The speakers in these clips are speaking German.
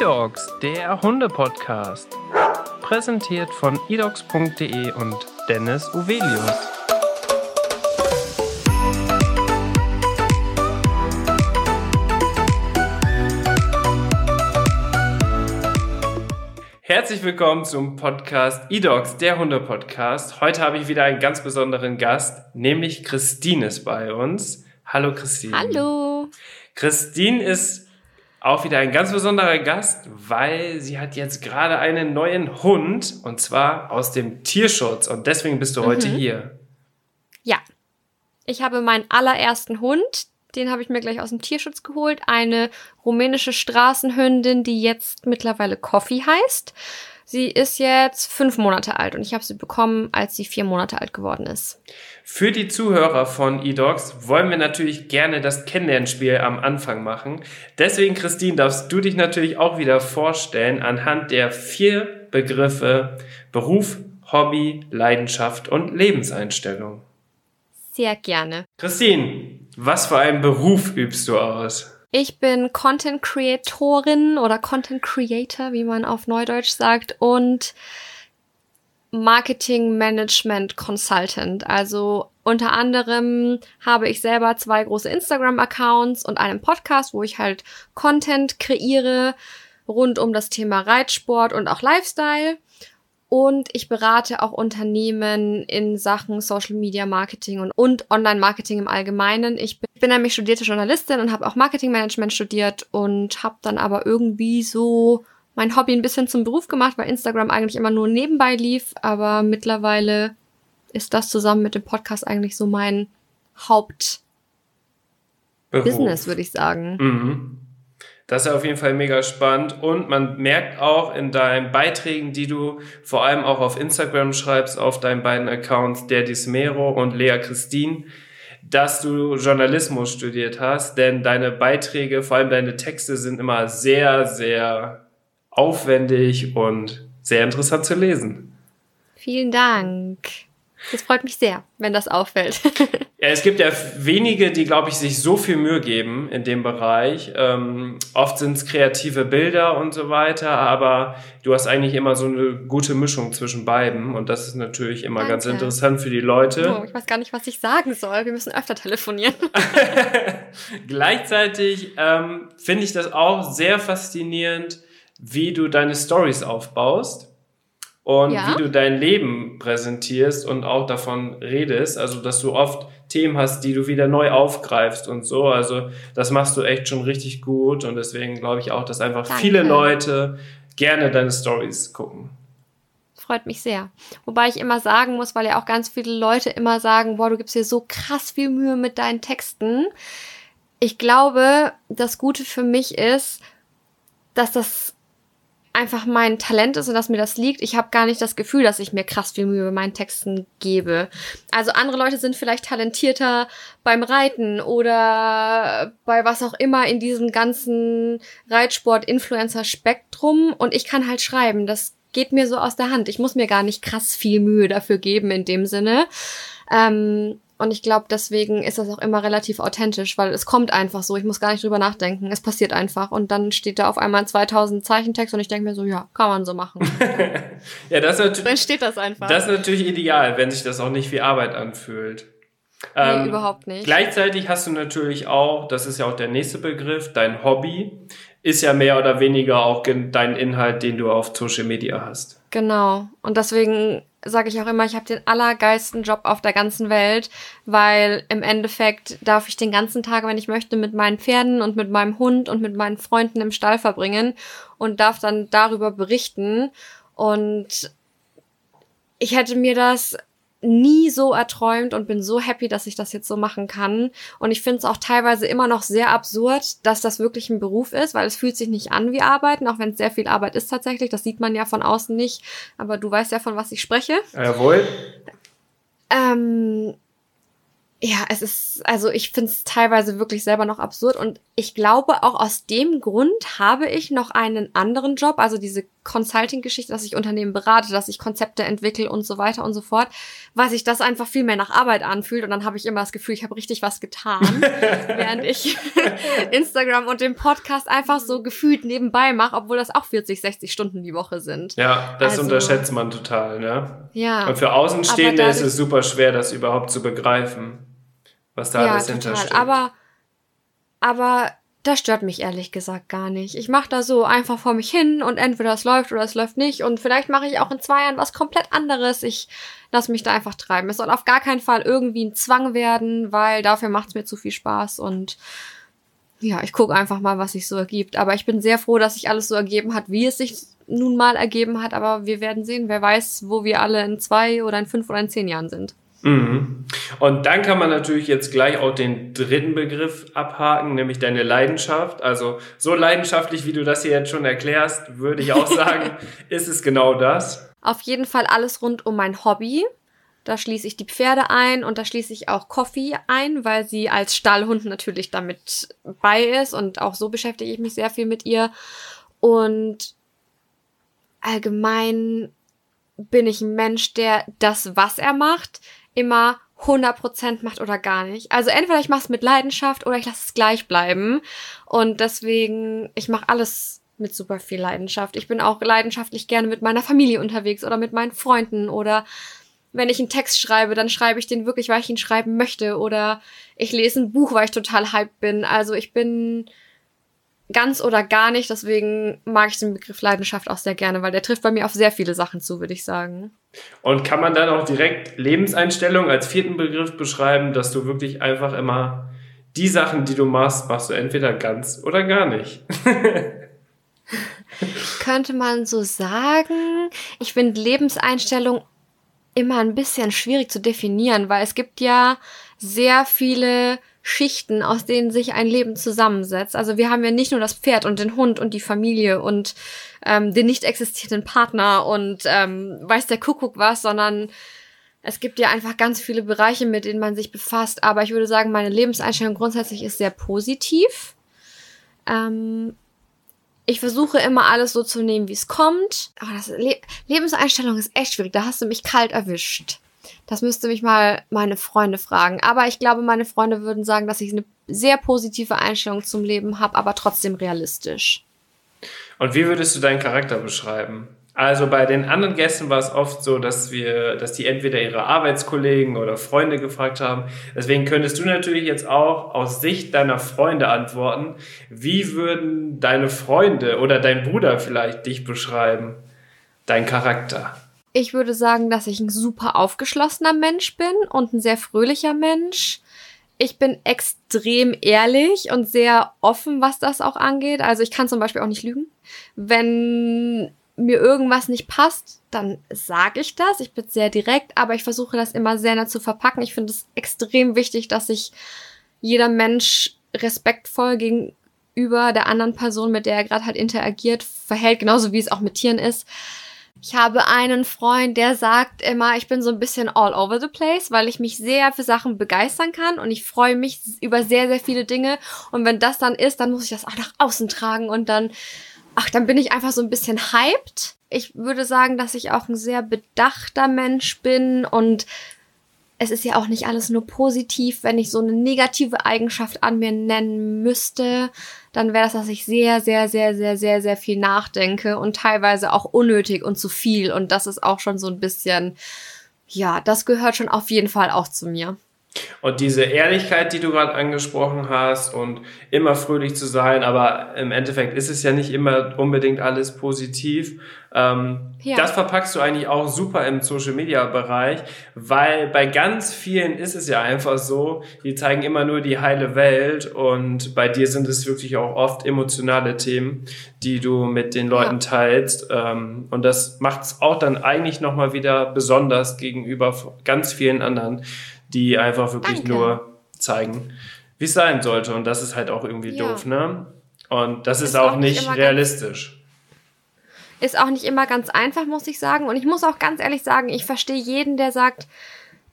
eDogs, der Hunde-Podcast. Präsentiert von edogs.de und Dennis Uvelius. Herzlich willkommen zum Podcast eDogs, der Hunde-Podcast. Heute habe ich wieder einen ganz besonderen Gast, nämlich Christine ist bei uns. Hallo Christine. Hallo. Christine ist auch wieder ein ganz besonderer Gast, weil sie hat jetzt gerade einen neuen Hund und zwar aus dem Tierschutz und deswegen bist du heute Mhm. hier. Ja. Ich habe meinen allerersten Hund, den habe ich mir gleich aus dem Tierschutz geholt. Eine rumänische Straßenhündin, die jetzt mittlerweile Coffee heißt. Sie ist jetzt fünf Monate alt und ich habe sie bekommen, als sie vier Monate alt geworden ist. Für die Zuhörer von eDogs wollen wir natürlich gerne das Kennenlernspiel am Anfang machen. Deswegen, Christine, darfst du dich natürlich auch wieder vorstellen anhand der vier Begriffe Beruf, Hobby, Leidenschaft und Lebenseinstellung. Sehr gerne. Christine, was für einen Beruf übst du aus? Ich bin Content Creatorin oder Content Creator, wie man auf Neudeutsch sagt, und Marketing Management Consultant. Also unter anderem habe ich selber zwei große Instagram-Accounts und einen Podcast, wo ich halt Content kreiere rund um das Thema Reitsport und auch Lifestyle. Und ich berate auch Unternehmen in Sachen Social Media Marketing und, und Online Marketing im Allgemeinen. Ich bin, bin nämlich studierte Journalistin und habe auch Marketing Management studiert und habe dann aber irgendwie so mein Hobby ein bisschen zum Beruf gemacht, weil Instagram eigentlich immer nur nebenbei lief. Aber mittlerweile ist das zusammen mit dem Podcast eigentlich so mein Hauptbusiness, würde ich sagen. Mhm. Das ist auf jeden Fall mega spannend und man merkt auch in deinen Beiträgen, die du vor allem auch auf Instagram schreibst, auf deinen beiden Accounts, der Dismero und Lea Christine, dass du Journalismus studiert hast, denn deine Beiträge, vor allem deine Texte sind immer sehr, sehr aufwendig und sehr interessant zu lesen. Vielen Dank. Das freut mich sehr, wenn das auffällt. Ja, es gibt ja wenige, die, glaube ich, sich so viel Mühe geben in dem Bereich. Ähm, oft sind es kreative Bilder und so weiter, aber du hast eigentlich immer so eine gute Mischung zwischen beiden und das ist natürlich immer ganz Danke. interessant für die Leute. Oh, ich weiß gar nicht, was ich sagen soll. Wir müssen öfter telefonieren. Gleichzeitig ähm, finde ich das auch sehr faszinierend, wie du deine Stories aufbaust und Ja. wie du dein Leben präsentierst und auch davon redest. Also, dass du oft Themen hast, die du wieder neu aufgreifst und so. Also, das machst du echt schon richtig gut und deswegen glaube ich auch, dass einfach Danke. viele Leute gerne deine Stories gucken. Freut mich sehr. Wobei ich immer sagen muss, weil ja auch ganz viele Leute immer sagen, boah, du gibst dir so krass viel Mühe mit deinen Texten. Ich glaube, das Gute für mich ist, dass das einfach mein Talent ist und dass mir das liegt. Ich habe gar nicht das Gefühl, dass ich mir krass viel Mühe bei meinen Texten gebe. Also andere Leute sind vielleicht talentierter beim Reiten oder bei was auch immer in diesem ganzen Reitsport-Influencer-Spektrum und ich kann halt schreiben. Das geht mir so aus der Hand. Ich muss mir gar nicht krass viel Mühe dafür geben in dem Sinne. Ähm, und ich glaube, deswegen ist das auch immer relativ authentisch, weil es kommt einfach so. Ich muss gar nicht drüber nachdenken. Es passiert einfach. Und dann steht da auf einmal ein 2000 Zeichentext und ich denke mir so, ja, kann man so machen. Ja, das ist natürlich, dann steht das einfach. das ist natürlich ideal, wenn sich das auch nicht wie Arbeit anfühlt. Ähm, nee, überhaupt nicht. Gleichzeitig hast du natürlich auch, das ist ja auch der nächste Begriff, dein Hobby ist ja mehr oder weniger auch dein Inhalt, den du auf Social Media hast. Genau. Und deswegen sage ich auch immer, ich habe den allergeilsten Job auf der ganzen Welt, weil im Endeffekt darf ich den ganzen Tag, wenn ich möchte, mit meinen Pferden und mit meinem Hund und mit meinen Freunden im Stall verbringen und darf dann darüber berichten. Und ich hätte mir das nie so erträumt und bin so happy, dass ich das jetzt so machen kann. Und ich finde es auch teilweise immer noch sehr absurd, dass das wirklich ein Beruf ist, weil es fühlt sich nicht an wie Arbeiten, auch wenn es sehr viel Arbeit ist tatsächlich. Das sieht man ja von außen nicht. Aber du weißt ja, von was ich spreche. Jawohl. Ähm, ja, es ist, also ich finde es teilweise wirklich selber noch absurd und ich glaube auch aus dem Grund habe ich noch einen anderen Job, also diese Consulting-Geschichte, dass ich Unternehmen berate, dass ich Konzepte entwickle und so weiter und so fort, weil sich das einfach viel mehr nach Arbeit anfühlt und dann habe ich immer das Gefühl, ich habe richtig was getan, während ich Instagram und den Podcast einfach so gefühlt nebenbei mache, obwohl das auch 40, 60 Stunden die Woche sind. Ja, das also, unterschätzt man total, ne? Ja. Und für Außenstehende ist es super schwer, das überhaupt zu begreifen, was da ja, alles hintersteckt. Aber, aber das stört mich ehrlich gesagt gar nicht. Ich mache da so einfach vor mich hin und entweder es läuft oder es läuft nicht. Und vielleicht mache ich auch in zwei Jahren was komplett anderes. Ich lasse mich da einfach treiben. Es soll auf gar keinen Fall irgendwie ein Zwang werden, weil dafür macht es mir zu viel Spaß. Und ja, ich gucke einfach mal, was sich so ergibt. Aber ich bin sehr froh, dass sich alles so ergeben hat, wie es sich nun mal ergeben hat. Aber wir werden sehen. Wer weiß, wo wir alle in zwei oder in fünf oder in zehn Jahren sind. Mhm. Und dann kann man natürlich jetzt gleich auch den dritten Begriff abhaken, nämlich deine Leidenschaft. Also so leidenschaftlich, wie du das hier jetzt schon erklärst, würde ich auch sagen, ist es genau das. Auf jeden Fall alles rund um mein Hobby. Da schließe ich die Pferde ein und da schließe ich auch Coffee ein, weil sie als Stallhund natürlich damit bei ist und auch so beschäftige ich mich sehr viel mit ihr. Und allgemein bin ich ein Mensch, der das, was er macht, immer 100% macht oder gar nicht. Also entweder ich mache es mit Leidenschaft oder ich lasse es gleich bleiben. Und deswegen, ich mache alles mit super viel Leidenschaft. Ich bin auch leidenschaftlich gerne mit meiner Familie unterwegs oder mit meinen Freunden oder wenn ich einen Text schreibe, dann schreibe ich den wirklich, weil ich ihn schreiben möchte oder ich lese ein Buch, weil ich total hyped bin. Also ich bin ganz oder gar nicht. Deswegen mag ich den Begriff Leidenschaft auch sehr gerne, weil der trifft bei mir auf sehr viele Sachen zu, würde ich sagen. Und kann man dann auch direkt Lebenseinstellung als vierten Begriff beschreiben, dass du wirklich einfach immer die Sachen, die du machst, machst du entweder ganz oder gar nicht. Könnte man so sagen. Ich finde Lebenseinstellung immer ein bisschen schwierig zu definieren, weil es gibt ja sehr viele Schichten, aus denen sich ein Leben zusammensetzt. Also wir haben ja nicht nur das Pferd und den Hund und die Familie und ähm, den nicht existierenden Partner und ähm, weiß der Kuckuck was, sondern es gibt ja einfach ganz viele Bereiche, mit denen man sich befasst. Aber ich würde sagen, meine Lebenseinstellung grundsätzlich ist sehr positiv. Ähm, ich versuche immer alles so zu nehmen, wie es kommt. Aber das Le Lebenseinstellung ist echt schwierig. Da hast du mich kalt erwischt. Das müsste mich mal meine Freunde fragen. Aber ich glaube, meine Freunde würden sagen, dass ich eine sehr positive Einstellung zum Leben habe, aber trotzdem realistisch. Und wie würdest du deinen Charakter beschreiben? Also bei den anderen Gästen war es oft so, dass wir, dass die entweder ihre Arbeitskollegen oder Freunde gefragt haben. Deswegen könntest du natürlich jetzt auch aus Sicht deiner Freunde antworten. Wie würden deine Freunde oder dein Bruder vielleicht dich beschreiben? Dein Charakter? Ich würde sagen, dass ich ein super aufgeschlossener Mensch bin und ein sehr fröhlicher Mensch. Ich bin extrem ehrlich und sehr offen, was das auch angeht. Also ich kann zum Beispiel auch nicht lügen. Wenn mir irgendwas nicht passt, dann sage ich das. Ich bin sehr direkt, aber ich versuche das immer sehr nah zu verpacken. Ich finde es extrem wichtig, dass sich jeder Mensch respektvoll gegenüber der anderen Person, mit der er gerade halt interagiert, verhält, genauso wie es auch mit Tieren ist. Ich habe einen Freund, der sagt immer, ich bin so ein bisschen all over the place, weil ich mich sehr für Sachen begeistern kann und ich freue mich über sehr, sehr viele Dinge. Und wenn das dann ist, dann muss ich das auch nach außen tragen und dann, ach, dann bin ich einfach so ein bisschen hyped. Ich würde sagen, dass ich auch ein sehr bedachter Mensch bin und es ist ja auch nicht alles nur positiv. Wenn ich so eine negative Eigenschaft an mir nennen müsste, dann wäre das, dass ich sehr, sehr, sehr, sehr, sehr, sehr viel nachdenke und teilweise auch unnötig und zu viel. Und das ist auch schon so ein bisschen, ja, das gehört schon auf jeden Fall auch zu mir. Und diese Ehrlichkeit, die du gerade angesprochen hast und immer fröhlich zu sein, aber im Endeffekt ist es ja nicht immer unbedingt alles positiv. Ähm, ja. Das verpackst du eigentlich auch super im Social Media Bereich, weil bei ganz vielen ist es ja einfach so, die zeigen immer nur die heile Welt und bei dir sind es wirklich auch oft emotionale Themen, die du mit den Leuten ja. teilst. Ähm, und das macht es auch dann eigentlich nochmal wieder besonders gegenüber ganz vielen anderen die einfach wirklich Danke. nur zeigen, wie es sein sollte. Und das ist halt auch irgendwie ja. doof, ne? Und das ist, ist auch, auch, nicht realistisch. Ist auch nicht immer ganz einfach, muss ich sagen. Und ich muss auch ganz ehrlich sagen, ich verstehe jeden, der sagt,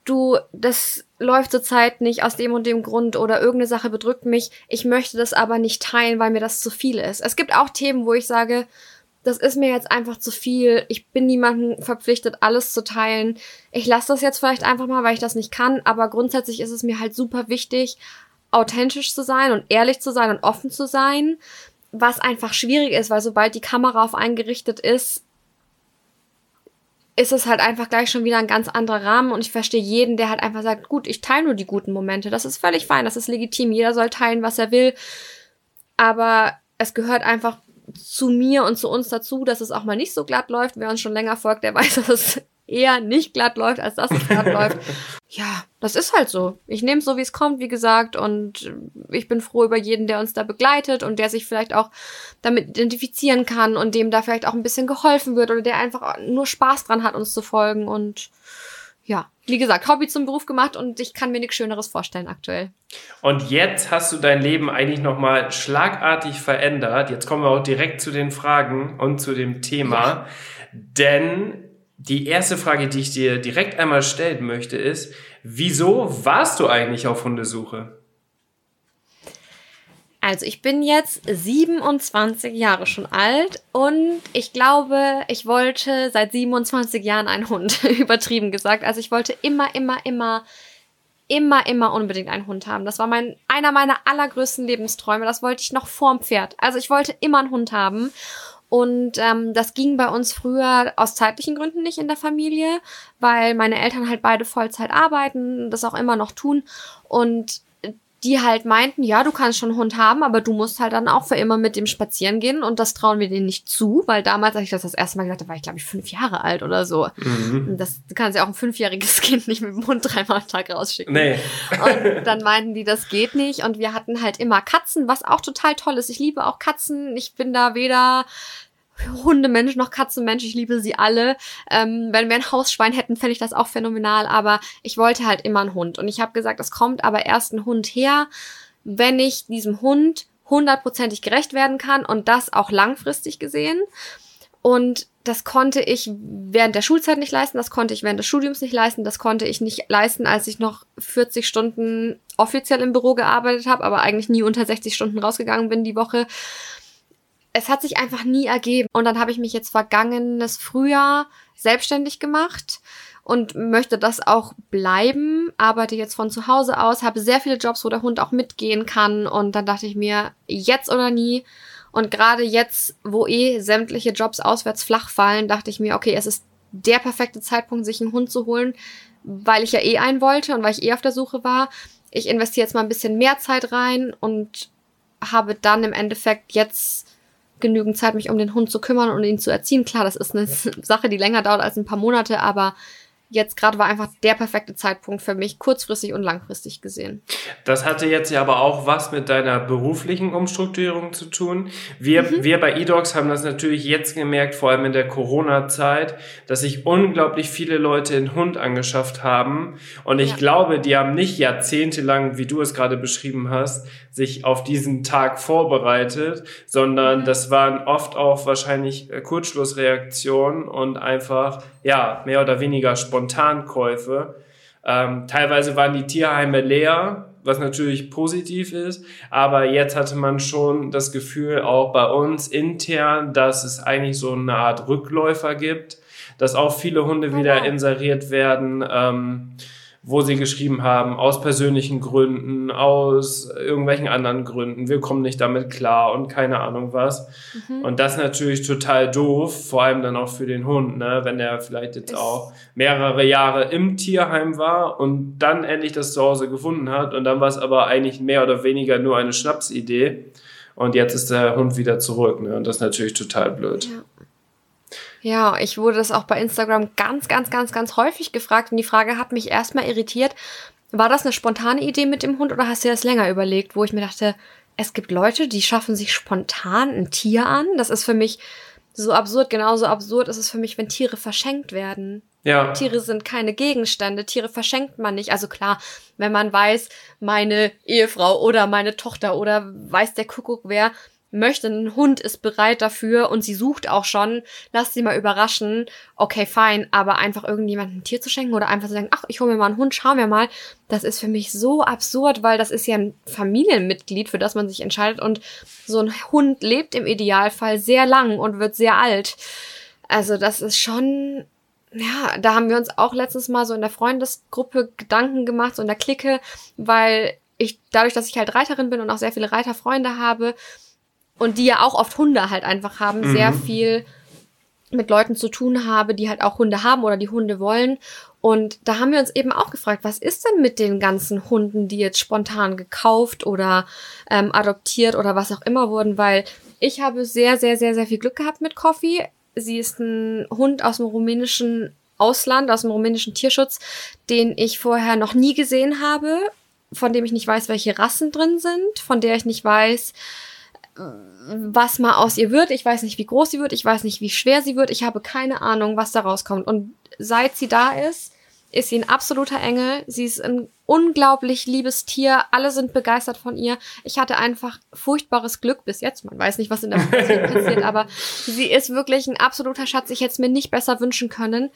du, das läuft zurzeit nicht aus dem und dem Grund oder irgendeine Sache bedrückt mich. Ich möchte das aber nicht teilen, weil mir das zu viel ist. Es gibt auch Themen, wo ich sage, das ist mir jetzt einfach zu viel. Ich bin niemandem verpflichtet, alles zu teilen. Ich lasse das jetzt vielleicht einfach mal, weil ich das nicht kann, aber grundsätzlich ist es mir halt super wichtig, authentisch zu sein und ehrlich zu sein und offen zu sein, was einfach schwierig ist, weil sobald die Kamera auf einen gerichtet ist, ist es halt einfach gleich schon wieder ein ganz anderer Rahmen und ich verstehe jeden, der halt einfach sagt, gut, ich teile nur die guten Momente. Das ist völlig fein, das ist legitim. Jeder soll teilen, was er will. Aber es gehört einfach zu mir und zu uns dazu, dass es auch mal nicht so glatt läuft. Wer uns schon länger folgt, der weiß, dass es eher nicht glatt läuft, als dass es glatt läuft. Ja, das ist halt so. Ich nehme es so, wie es kommt, wie gesagt, und ich bin froh über jeden, der uns da begleitet und der sich vielleicht auch damit identifizieren kann und dem da vielleicht auch ein bisschen geholfen wird oder der einfach nur Spaß dran hat, uns zu folgen und ja, wie gesagt, Hobby zum Beruf gemacht und ich kann mir nichts Schöneres vorstellen aktuell. Und jetzt hast du dein Leben eigentlich nochmal schlagartig verändert. Jetzt kommen wir auch direkt zu den Fragen und zu dem Thema. Ja. Denn die erste Frage, die ich dir direkt einmal stellen möchte, ist, wieso warst du eigentlich auf Hundesuche? Also ich bin jetzt 27 Jahre schon alt und ich glaube, ich wollte seit 27 Jahren einen Hund, übertrieben gesagt. Also ich wollte immer, immer, immer, immer, immer unbedingt einen Hund haben. Das war mein, einer meiner allergrößten Lebensträume. Das wollte ich noch vorm Pferd. Also ich wollte immer einen Hund haben. Und ähm, das ging bei uns früher aus zeitlichen Gründen nicht in der Familie, weil meine Eltern halt beide Vollzeit arbeiten, das auch immer noch tun. Und die halt meinten, ja, du kannst schon einen Hund haben, aber du musst halt dann auch für immer mit dem spazieren gehen und das trauen wir denen nicht zu, weil damals, als ich das das erste Mal gesagt habe, war ich glaube ich fünf Jahre alt oder so. Mhm. Das kannst ja auch ein fünfjähriges Kind nicht mit dem Hund dreimal am Tag rausschicken. Nee. und dann meinten die, das geht nicht und wir hatten halt immer Katzen, was auch total toll ist. Ich liebe auch Katzen. Ich bin da weder Hundemensch noch Katzenmensch, ich liebe sie alle. Ähm, wenn wir ein Hausschwein hätten, fände ich das auch phänomenal, aber ich wollte halt immer einen Hund. Und ich habe gesagt, es kommt aber erst ein Hund her, wenn ich diesem Hund hundertprozentig gerecht werden kann und das auch langfristig gesehen. Und das konnte ich während der Schulzeit nicht leisten, das konnte ich während des Studiums nicht leisten, das konnte ich nicht leisten, als ich noch 40 Stunden offiziell im Büro gearbeitet habe, aber eigentlich nie unter 60 Stunden rausgegangen bin die Woche es hat sich einfach nie ergeben. Und dann habe ich mich jetzt vergangenes Frühjahr selbstständig gemacht und möchte das auch bleiben. Arbeite jetzt von zu Hause aus, habe sehr viele Jobs, wo der Hund auch mitgehen kann. Und dann dachte ich mir, jetzt oder nie. Und gerade jetzt, wo eh sämtliche Jobs auswärts flach fallen, dachte ich mir, okay, es ist der perfekte Zeitpunkt, sich einen Hund zu holen, weil ich ja eh einen wollte und weil ich eh auf der Suche war. Ich investiere jetzt mal ein bisschen mehr Zeit rein und habe dann im Endeffekt jetzt genügend Zeit, mich um den Hund zu kümmern und ihn zu erziehen. Klar, das ist eine Sache, die länger dauert als ein paar Monate, aber jetzt gerade war einfach der perfekte Zeitpunkt für mich, kurzfristig und langfristig gesehen. Das hatte jetzt ja aber auch was mit deiner beruflichen Umstrukturierung zu tun. Wir, mhm. wir bei eDogs haben das natürlich jetzt gemerkt, vor allem in der Corona-Zeit, dass sich unglaublich viele Leute einen Hund angeschafft haben. Und ich ja. glaube, die haben nicht jahrzehntelang, wie du es gerade beschrieben hast, sich auf diesen Tag vorbereitet, sondern mhm. das waren oft auch wahrscheinlich Kurzschlussreaktionen und einfach, ja, mehr oder weniger Sport Spontankäufe. Ähm, teilweise waren die Tierheime leer, was natürlich positiv ist, aber jetzt hatte man schon das Gefühl, auch bei uns intern, dass es eigentlich so eine Art Rückläufer gibt, dass auch viele Hunde wieder inseriert werden. Ähm, wo sie geschrieben haben, aus persönlichen Gründen, aus irgendwelchen anderen Gründen, wir kommen nicht damit klar und keine Ahnung was. Mhm. Und das natürlich total doof, vor allem dann auch für den Hund, ne? wenn er vielleicht jetzt auch mehrere Jahre im Tierheim war und dann endlich das Zuhause gefunden hat und dann war es aber eigentlich mehr oder weniger nur eine Schnapsidee und jetzt ist der Hund wieder zurück ne? und das ist natürlich total blöd. Ja. Ja, ich wurde das auch bei Instagram ganz, ganz, ganz, ganz häufig gefragt und die Frage hat mich erstmal irritiert. War das eine spontane Idee mit dem Hund oder hast du das länger überlegt, wo ich mir dachte, es gibt Leute, die schaffen sich spontan ein Tier an. Das ist für mich so absurd, genauso absurd ist es für mich, wenn Tiere verschenkt werden. Ja. Tiere sind keine Gegenstände, Tiere verschenkt man nicht. Also klar, wenn man weiß, meine Ehefrau oder meine Tochter oder weiß der Kuckuck wer möchte einen Hund, ist bereit dafür und sie sucht auch schon, lass sie mal überraschen, okay, fein, aber einfach irgendjemandem ein Tier zu schenken oder einfach zu sagen, ach, ich hole mir mal einen Hund, schau mir mal, das ist für mich so absurd, weil das ist ja ein Familienmitglied, für das man sich entscheidet und so ein Hund lebt im Idealfall sehr lang und wird sehr alt. Also das ist schon ja, da haben wir uns auch letztens mal so in der Freundesgruppe Gedanken gemacht, so in der Clique, weil ich, dadurch, dass ich halt Reiterin bin und auch sehr viele Reiterfreunde habe und die ja auch oft Hunde halt einfach haben, mhm. sehr viel mit Leuten zu tun habe, die halt auch Hunde haben oder die Hunde wollen. Und da haben wir uns eben auch gefragt, was ist denn mit den ganzen Hunden, die jetzt spontan gekauft oder ähm, adoptiert oder was auch immer wurden, weil ich habe sehr, sehr, sehr, sehr viel Glück gehabt mit Coffee. Sie ist ein Hund aus dem rumänischen Ausland, aus dem rumänischen Tierschutz, den ich vorher noch nie gesehen habe, von dem ich nicht weiß, welche Rassen drin sind, von der ich nicht weiß, was mal aus ihr wird. Ich weiß nicht, wie groß sie wird. Ich weiß nicht, wie schwer sie wird. Ich habe keine Ahnung, was da rauskommt. Und seit sie da ist, ist sie ein absoluter Engel. Sie ist ein unglaublich liebes Tier. Alle sind begeistert von ihr. Ich hatte einfach furchtbares Glück bis jetzt. Man weiß nicht, was in der Zukunft passiert, aber sie ist wirklich ein absoluter Schatz. Ich hätte es mir nicht besser wünschen können.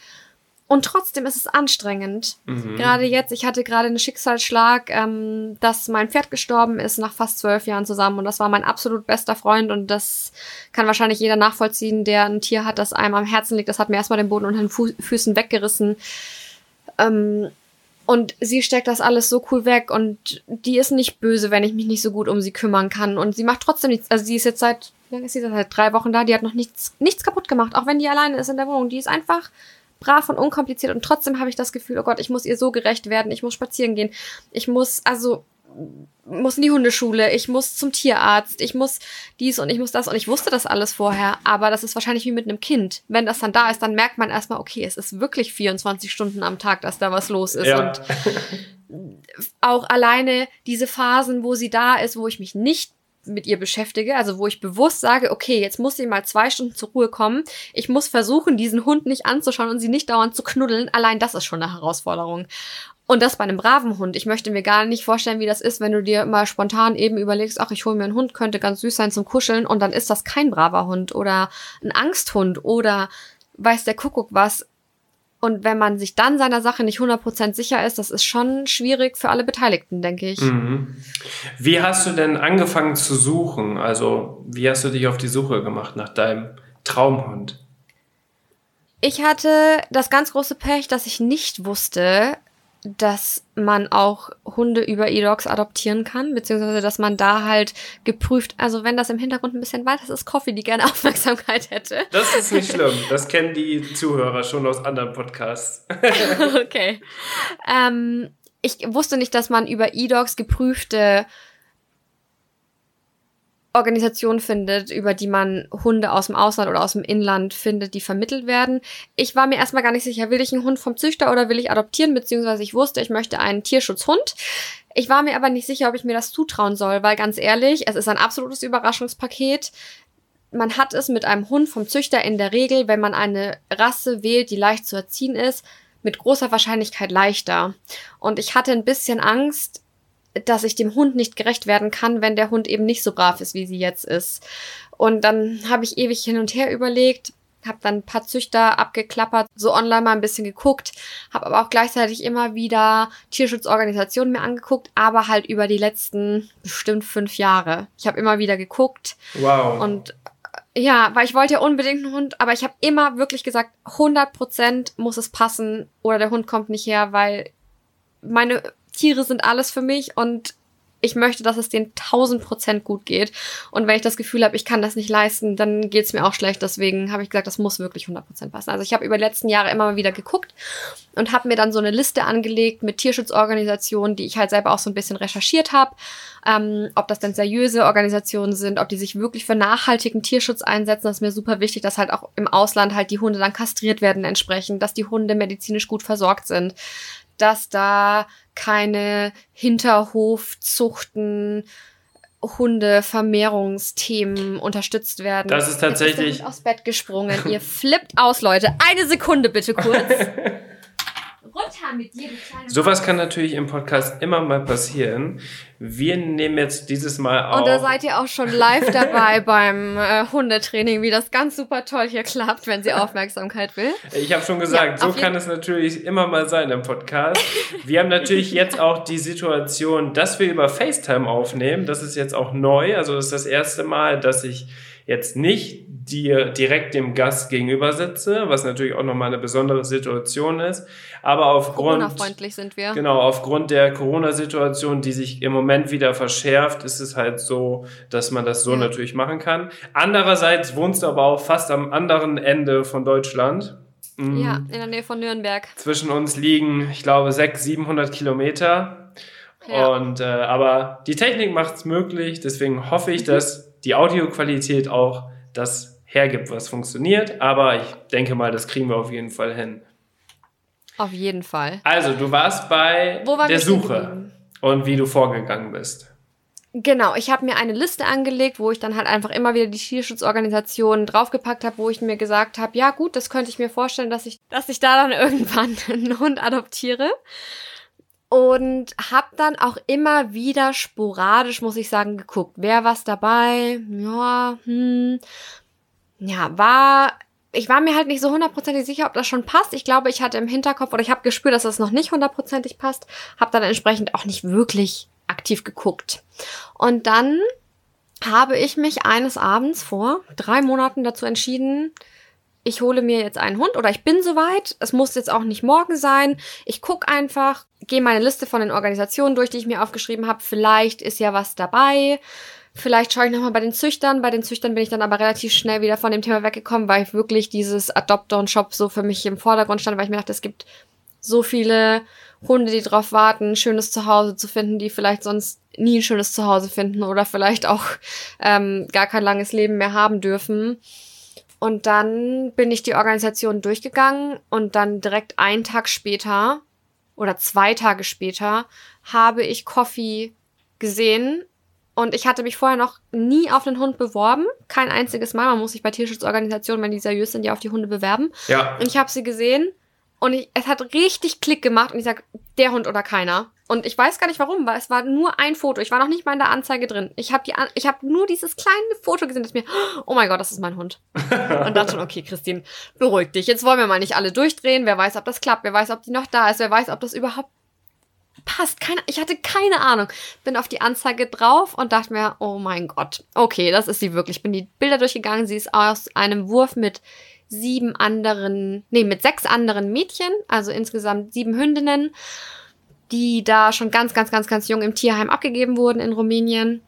Und trotzdem ist es anstrengend. Mhm. Gerade jetzt, ich hatte gerade einen Schicksalsschlag, ähm, dass mein Pferd gestorben ist nach fast zwölf Jahren zusammen. Und das war mein absolut bester Freund. Und das kann wahrscheinlich jeder nachvollziehen, der ein Tier hat, das einem am Herzen liegt. Das hat mir erstmal den Boden unter den Fu Füßen weggerissen. Ähm, und sie steckt das alles so cool weg und die ist nicht böse, wenn ich mich nicht so gut um sie kümmern kann. Und sie macht trotzdem nichts. Also sie ist jetzt seit, wie lange ist sie seit drei Wochen da, die hat noch nichts, nichts kaputt gemacht, auch wenn die alleine ist in der Wohnung. Die ist einfach brav und unkompliziert und trotzdem habe ich das Gefühl, oh Gott, ich muss ihr so gerecht werden, ich muss spazieren gehen, ich muss, also muss in die Hundeschule, ich muss zum Tierarzt, ich muss dies und ich muss das und ich wusste das alles vorher, aber das ist wahrscheinlich wie mit einem Kind. Wenn das dann da ist, dann merkt man erstmal, okay, es ist wirklich 24 Stunden am Tag, dass da was los ist ja. und auch alleine diese Phasen, wo sie da ist, wo ich mich nicht mit ihr beschäftige, also wo ich bewusst sage, okay, jetzt muss sie mal zwei Stunden zur Ruhe kommen. Ich muss versuchen, diesen Hund nicht anzuschauen und sie nicht dauernd zu knuddeln. Allein das ist schon eine Herausforderung. Und das bei einem braven Hund. Ich möchte mir gar nicht vorstellen, wie das ist, wenn du dir mal spontan eben überlegst, ach, ich hole mir einen Hund, könnte ganz süß sein zum Kuscheln und dann ist das kein braver Hund oder ein Angsthund oder weiß der Kuckuck was. Und wenn man sich dann seiner Sache nicht 100% sicher ist, das ist schon schwierig für alle Beteiligten, denke ich. Mhm. Wie hast du denn angefangen zu suchen? Also, wie hast du dich auf die Suche gemacht nach deinem Traumhund? Ich hatte das ganz große Pech, dass ich nicht wusste, dass man auch Hunde über E-Dogs adoptieren kann, beziehungsweise dass man da halt geprüft, also wenn das im Hintergrund ein bisschen weiter ist, ist Coffee, die gerne Aufmerksamkeit hätte. Das ist nicht schlimm, das kennen die Zuhörer schon aus anderen Podcasts. okay. Ähm, ich wusste nicht, dass man über E-Dogs geprüfte Organisation findet, über die man Hunde aus dem Ausland oder aus dem Inland findet, die vermittelt werden. Ich war mir erstmal gar nicht sicher, will ich einen Hund vom Züchter oder will ich adoptieren, beziehungsweise ich wusste, ich möchte einen Tierschutzhund. Ich war mir aber nicht sicher, ob ich mir das zutrauen soll, weil ganz ehrlich, es ist ein absolutes Überraschungspaket. Man hat es mit einem Hund vom Züchter in der Regel, wenn man eine Rasse wählt, die leicht zu erziehen ist, mit großer Wahrscheinlichkeit leichter. Und ich hatte ein bisschen Angst, dass ich dem Hund nicht gerecht werden kann, wenn der Hund eben nicht so brav ist, wie sie jetzt ist. Und dann habe ich ewig hin und her überlegt, habe dann ein paar Züchter abgeklappert, so online mal ein bisschen geguckt, habe aber auch gleichzeitig immer wieder Tierschutzorganisationen mir angeguckt, aber halt über die letzten bestimmt fünf Jahre. Ich habe immer wieder geguckt. Wow. Und äh, ja, weil ich wollte ja unbedingt einen Hund, aber ich habe immer wirklich gesagt, 100% muss es passen oder der Hund kommt nicht her, weil meine Tiere sind alles für mich und ich möchte, dass es denen tausend Prozent gut geht. Und wenn ich das Gefühl habe, ich kann das nicht leisten, dann geht es mir auch schlecht. Deswegen habe ich gesagt, das muss wirklich 100 Prozent passen. Also ich habe über die letzten Jahre immer mal wieder geguckt und habe mir dann so eine Liste angelegt mit Tierschutzorganisationen, die ich halt selber auch so ein bisschen recherchiert habe. Ähm, ob das denn seriöse Organisationen sind, ob die sich wirklich für nachhaltigen Tierschutz einsetzen. Das ist mir super wichtig, dass halt auch im Ausland halt die Hunde dann kastriert werden entsprechend, dass die Hunde medizinisch gut versorgt sind dass da keine Hinterhofzuchten, Hunde, Vermehrungsthemen unterstützt werden. Das ist tatsächlich. Jetzt ist aus Bett gesprungen. Ihr flippt aus, Leute. Eine Sekunde bitte kurz. Runter mit dir, du kleine Sowas kann natürlich im Podcast immer mal passieren. Wir nehmen jetzt dieses Mal auch. Und da seid ihr auch schon live dabei beim äh, Hundetraining, wie das ganz super toll hier klappt, wenn sie Aufmerksamkeit will. Ich habe schon gesagt, ja, so kann es natürlich immer mal sein im Podcast. Wir haben natürlich jetzt auch die Situation, dass wir über FaceTime aufnehmen. Das ist jetzt auch neu. Also das ist das erste Mal, dass ich jetzt nicht dir direkt dem Gast gegenüber sitze, was natürlich auch nochmal eine besondere Situation ist. Aber aufgrund, Corona-freundlich sind wir. Genau, aufgrund der Corona-Situation, die sich im Moment wieder verschärft, ist es halt so, dass man das so ja. natürlich machen kann. Andererseits wohnst du aber auch fast am anderen Ende von Deutschland. Mhm. Ja, in der Nähe von Nürnberg. Zwischen uns liegen, ich glaube, 600, 700 Kilometer. Ja. Und äh, aber die Technik macht es möglich, deswegen hoffe ich, mhm. dass die Audioqualität auch das hergibt, was funktioniert. Aber ich denke mal, das kriegen wir auf jeden Fall hin. Auf jeden Fall. Also, du warst bei war der Suche und wie du vorgegangen bist. Genau, ich habe mir eine Liste angelegt, wo ich dann halt einfach immer wieder die Tierschutzorganisationen draufgepackt habe, wo ich mir gesagt habe, ja gut, das könnte ich mir vorstellen, dass ich, dass ich da dann irgendwann einen Hund adoptiere. Und habe dann auch immer wieder sporadisch, muss ich sagen, geguckt, wer was dabei. Ja, hm. Ja, war ich war mir halt nicht so hundertprozentig sicher, ob das schon passt. Ich glaube, ich hatte im Hinterkopf oder ich habe gespürt, dass das noch nicht hundertprozentig passt. Habe dann entsprechend auch nicht wirklich aktiv geguckt. Und dann habe ich mich eines Abends vor drei Monaten dazu entschieden, ich hole mir jetzt einen Hund oder ich bin soweit. Es muss jetzt auch nicht morgen sein. Ich guck einfach, gehe meine Liste von den Organisationen durch, die ich mir aufgeschrieben habe. Vielleicht ist ja was dabei. Vielleicht schaue ich nochmal bei den Züchtern. Bei den Züchtern bin ich dann aber relativ schnell wieder von dem Thema weggekommen, weil ich wirklich dieses Adopter und Shop so für mich im Vordergrund stand, weil ich mir dachte, es gibt so viele Hunde, die drauf warten, ein schönes Zuhause zu finden, die vielleicht sonst nie ein schönes Zuhause finden oder vielleicht auch ähm, gar kein langes Leben mehr haben dürfen. Und dann bin ich die Organisation durchgegangen und dann direkt einen Tag später oder zwei Tage später habe ich Coffee gesehen und ich hatte mich vorher noch nie auf einen Hund beworben. Kein einziges Mal. Man muss sich bei Tierschutzorganisationen, wenn die seriös sind, ja auf die Hunde bewerben. Ja. Und ich habe sie gesehen und ich, es hat richtig Klick gemacht und ich sag, der Hund oder keiner. Und ich weiß gar nicht warum, weil es war nur ein Foto. Ich war noch nicht mal in der Anzeige drin. Ich habe die, ich habe nur dieses kleine Foto gesehen, das mir, oh mein Gott, das ist mein Hund. und dann schon, okay, Christine, beruhig dich. Jetzt wollen wir mal nicht alle durchdrehen. Wer weiß, ob das klappt. Wer weiß, ob die noch da ist. Wer weiß, ob das überhaupt passt. Keine, ich hatte keine Ahnung. Bin auf die Anzeige drauf und dachte mir, oh mein Gott, okay, das ist sie wirklich. Ich bin die Bilder durchgegangen. Sie ist aus einem Wurf mit sieben anderen, nee, mit sechs anderen Mädchen, also insgesamt sieben Hündinnen, die da schon ganz, ganz, ganz, ganz jung im Tierheim abgegeben wurden in Rumänien.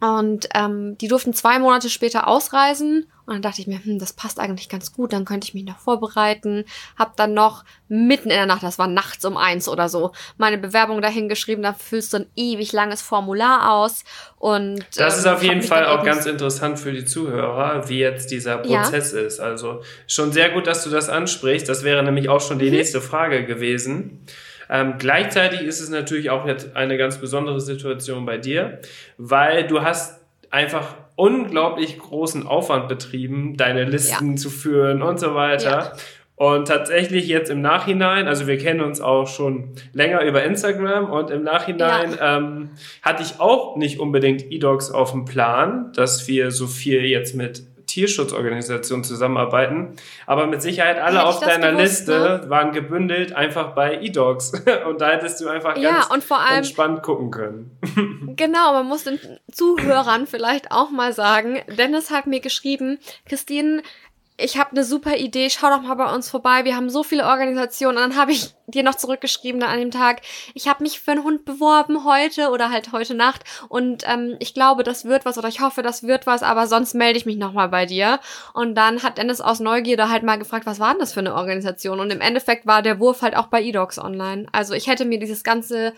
Und ähm, die durften zwei Monate später ausreisen. Und dann dachte ich mir, hm, das passt eigentlich ganz gut, dann könnte ich mich noch vorbereiten. Hab dann noch mitten in der Nacht, das war nachts um eins oder so, meine Bewerbung dahin geschrieben. Da füllst du ein ewig langes Formular aus. Und das ist ähm, auf jeden Fall auch ganz interessant für die Zuhörer, wie jetzt dieser Prozess ja. ist. Also schon sehr gut, dass du das ansprichst. Das wäre nämlich auch schon die mhm. nächste Frage gewesen. Ähm, gleichzeitig ist es natürlich auch jetzt eine ganz besondere Situation bei dir, weil du hast einfach unglaublich großen Aufwand betrieben, deine Listen ja. zu führen und so weiter. Ja. Und tatsächlich jetzt im Nachhinein, also wir kennen uns auch schon länger über Instagram und im Nachhinein ja. ähm, hatte ich auch nicht unbedingt E-Docs auf dem Plan, dass wir so viel jetzt mit Tierschutzorganisationen zusammenarbeiten. Aber mit Sicherheit alle auf deiner gewusst, Liste ne? waren gebündelt einfach bei E-Dogs. und da hättest du einfach ja, ganz allem, entspannt gucken können. genau, man muss den Zuhörern vielleicht auch mal sagen, Dennis hat mir geschrieben, Christine, ich habe eine super Idee, schau doch mal bei uns vorbei. Wir haben so viele Organisationen. Und dann habe ich dir noch zurückgeschrieben an dem Tag, ich habe mich für einen Hund beworben heute oder halt heute Nacht. Und ähm, ich glaube, das wird was oder ich hoffe, das wird was, aber sonst melde ich mich nochmal bei dir. Und dann hat Dennis aus Neugierde halt mal gefragt, was war denn das für eine Organisation? Und im Endeffekt war der Wurf halt auch bei eDocs online. Also ich hätte mir dieses ganze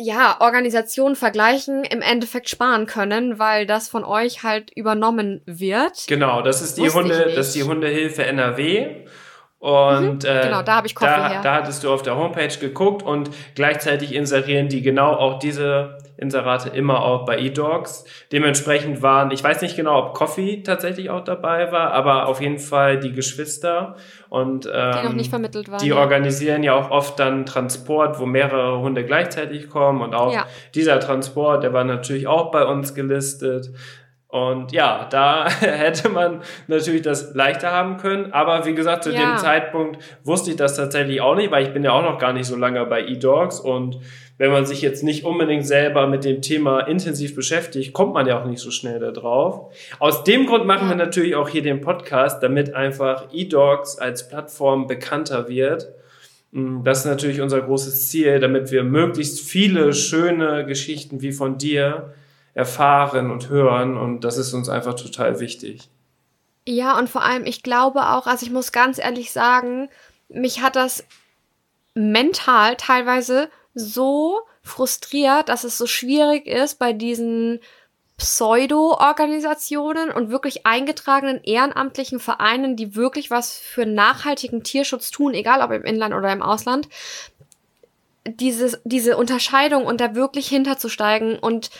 ja, Organisationen vergleichen, im Endeffekt sparen können, weil das von euch halt übernommen wird. Genau, das ist die Hunde, das ist die Hundehilfe NRW. Und mhm, äh, genau, da habe ich Coffee da, her. da hattest du auf der Homepage geguckt und gleichzeitig inserieren die genau auch diese Inserate immer auch bei eDogs. Dementsprechend waren, ich weiß nicht genau, ob Coffee tatsächlich auch dabei war, aber auf jeden Fall die Geschwister und ähm, die noch nicht vermittelt waren. Die ja. organisieren ja auch oft dann Transport, wo mehrere Hunde gleichzeitig kommen und auch ja. dieser Transport, der war natürlich auch bei uns gelistet. Und ja, da hätte man natürlich das leichter haben können. Aber wie gesagt, zu ja. dem Zeitpunkt wusste ich das tatsächlich auch nicht, weil ich bin ja auch noch gar nicht so lange bei eDogs. Und wenn man sich jetzt nicht unbedingt selber mit dem Thema intensiv beschäftigt, kommt man ja auch nicht so schnell da drauf. Aus dem Grund machen ja. wir natürlich auch hier den Podcast, damit einfach eDogs als Plattform bekannter wird. Mm, das ist natürlich unser großes Ziel, damit wir möglichst viele schöne Geschichten wie von dir erfahren und hören und das ist uns einfach total wichtig. Ja, und vor allem, ich glaube auch, also ich muss ganz ehrlich sagen, mich hat das mental teilweise so frustriert, dass es so schwierig ist, bei diesen Pseudo-Organisationen und wirklich eingetragenen ehrenamtlichen Vereinen, die wirklich was für nachhaltigen Tierschutz tun, egal ob im Inland oder im Ausland, dieses, diese Unterscheidung und da wirklich hinterzusteigen und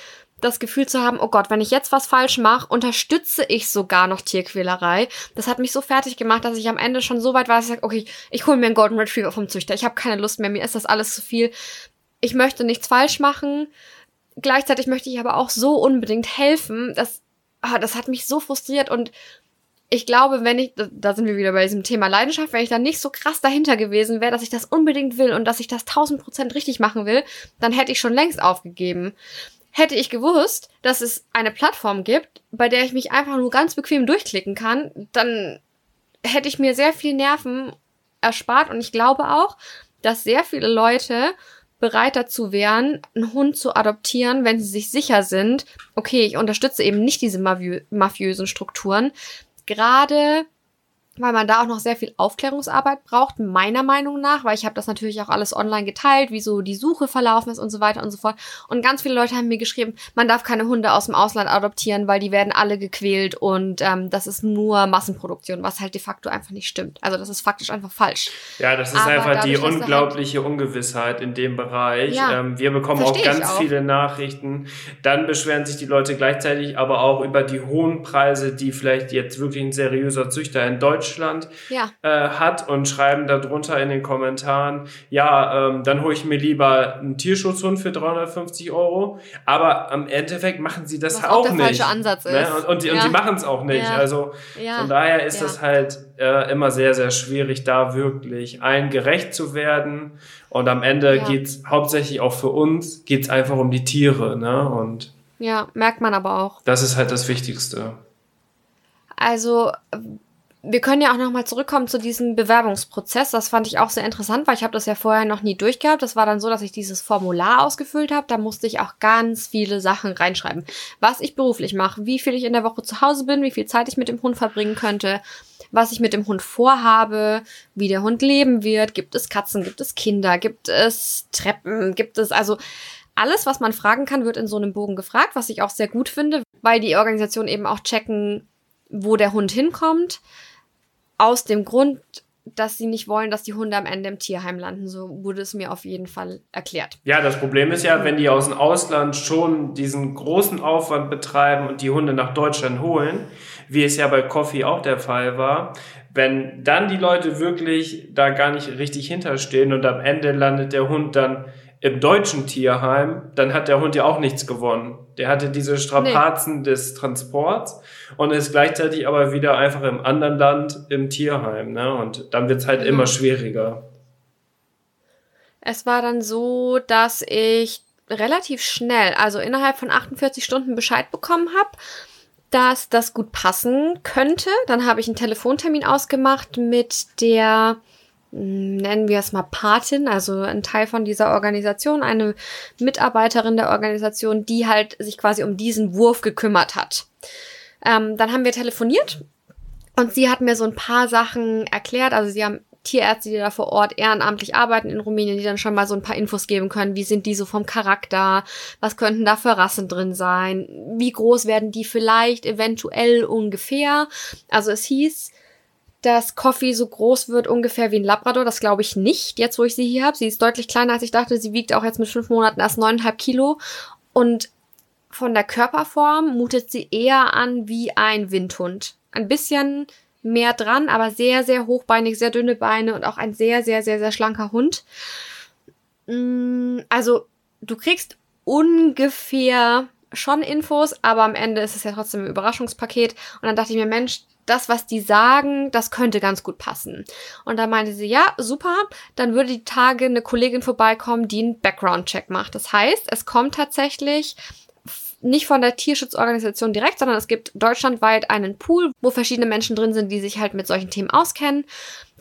das Gefühl zu haben, oh Gott, wenn ich jetzt was falsch mache, unterstütze ich sogar noch Tierquälerei. Das hat mich so fertig gemacht, dass ich am Ende schon so weit war, dass ich sage, okay, ich hole mir einen Golden Retriever vom Züchter. Ich habe keine Lust mehr, mir ist das alles zu viel. Ich möchte nichts falsch machen. Gleichzeitig möchte ich aber auch so unbedingt helfen. Das, ah, das hat mich so frustriert und ich glaube, wenn ich, da sind wir wieder bei diesem Thema Leidenschaft, wenn ich da nicht so krass dahinter gewesen wäre, dass ich das unbedingt will und dass ich das tausend Prozent richtig machen will, dann hätte ich schon längst aufgegeben. Hätte ich gewusst, dass es eine Plattform gibt, bei der ich mich einfach nur ganz bequem durchklicken kann, dann hätte ich mir sehr viel Nerven erspart und ich glaube auch, dass sehr viele Leute bereit dazu wären, einen Hund zu adoptieren, wenn sie sich sicher sind, okay, ich unterstütze eben nicht diese mafiösen Strukturen. Gerade weil man da auch noch sehr viel Aufklärungsarbeit braucht, meiner Meinung nach, weil ich habe das natürlich auch alles online geteilt, wie so die Suche verlaufen ist und so weiter und so fort. Und ganz viele Leute haben mir geschrieben, man darf keine Hunde aus dem Ausland adoptieren, weil die werden alle gequält und ähm, das ist nur Massenproduktion, was halt de facto einfach nicht stimmt. Also das ist faktisch einfach falsch. Ja, das ist Aber einfach die halt unglaubliche halt Ungewissheit in dem Bereich. Ja, ähm, wir bekommen auch ganz auch. viele Nachrichten. Dann beschweren sich die Leute gleichzeitig aber auch über die hohen Preise, die vielleicht jetzt wirklich ein seriöser Züchter in Deutschland Deutschland ja. äh, hat und schreiben darunter in den Kommentaren, ja, ähm, dann hole ich mir lieber einen Tierschutzhund für 350 Euro. Aber am Endeffekt machen sie das auch, auch der nicht. Falsche Ansatz ne? ist. Und, und, die, ja. die machen es auch nicht. Ja. Also von daher ist das halt äh, immer sehr, sehr schwierig, da wirklich allen gerecht zu werden. Und am Ende ja. geht's hauptsächlich auch für uns, geht's einfach um die Tiere. Ne? Und ja, merkt man aber auch. Das ist halt das Wichtigste. Also wir können ja auch nochmal zurückkommen zu diesem Bewerbungsprozess. Das fand ich auch sehr interessant, weil ich habe das ja vorher noch nie durchgehabt. Das war dann so, dass ich dieses Formular ausgefüllt habe. Da musste ich auch ganz viele Sachen reinschreiben. Was ich beruflich mache, wie viel ich in der Woche zu Hause bin, wie viel Zeit ich mit dem Hund verbringen könnte, was ich mit dem Hund vorhabe, wie der Hund leben wird. Gibt es Katzen, gibt es Kinder, gibt es Treppen, gibt es also alles, was man fragen kann, wird in so einem Bogen gefragt, was ich auch sehr gut finde, weil die Organisation eben auch checken, wo der Hund hinkommt aus dem Grund, dass sie nicht wollen, dass die Hunde am Ende im Tierheim landen. So wurde es mir auf jeden Fall erklärt. Ja, das Problem ist ja, wenn die aus dem Ausland schon diesen großen Aufwand betreiben und die Hunde nach Deutschland holen, wie es ja bei Coffee auch der Fall war, wenn dann die Leute wirklich da gar nicht richtig hinterstehen und am Ende landet der Hund dann im deutschen Tierheim, dann hat der Hund ja auch nichts gewonnen. Der hatte diese Strapazen nee. des Transports und ist gleichzeitig aber wieder einfach im anderen Land im Tierheim. Ne? Und dann wird's halt mhm. immer schwieriger. Es war dann so, dass ich relativ schnell, also innerhalb von 48 Stunden Bescheid bekommen habe, dass das gut passen könnte. Dann habe ich einen Telefontermin ausgemacht mit der nennen wir es mal Patin, also ein Teil von dieser Organisation, eine Mitarbeiterin der Organisation, die halt sich quasi um diesen Wurf gekümmert hat. Ähm, dann haben wir telefoniert und sie hat mir so ein paar Sachen erklärt. Also sie haben Tierärzte, die da vor Ort ehrenamtlich arbeiten in Rumänien, die dann schon mal so ein paar Infos geben können. Wie sind die so vom Charakter? Was könnten da für Rassen drin sein? Wie groß werden die vielleicht eventuell ungefähr? Also es hieß, dass Coffee so groß wird ungefähr wie ein Labrador. Das glaube ich nicht, jetzt wo ich sie hier habe. Sie ist deutlich kleiner, als ich dachte. Sie wiegt auch jetzt mit fünf Monaten erst neuneinhalb Kilo. Und von der Körperform mutet sie eher an wie ein Windhund. Ein bisschen mehr dran, aber sehr, sehr hochbeinig, sehr dünne Beine und auch ein sehr, sehr, sehr, sehr schlanker Hund. Mm, also, du kriegst ungefähr schon Infos, aber am Ende ist es ja trotzdem ein Überraschungspaket. Und dann dachte ich mir, Mensch, das, was die sagen, das könnte ganz gut passen. Und dann meinte sie, ja, super, dann würde die Tage eine Kollegin vorbeikommen, die einen Background-Check macht. Das heißt, es kommt tatsächlich nicht von der Tierschutzorganisation direkt, sondern es gibt deutschlandweit einen Pool, wo verschiedene Menschen drin sind, die sich halt mit solchen Themen auskennen.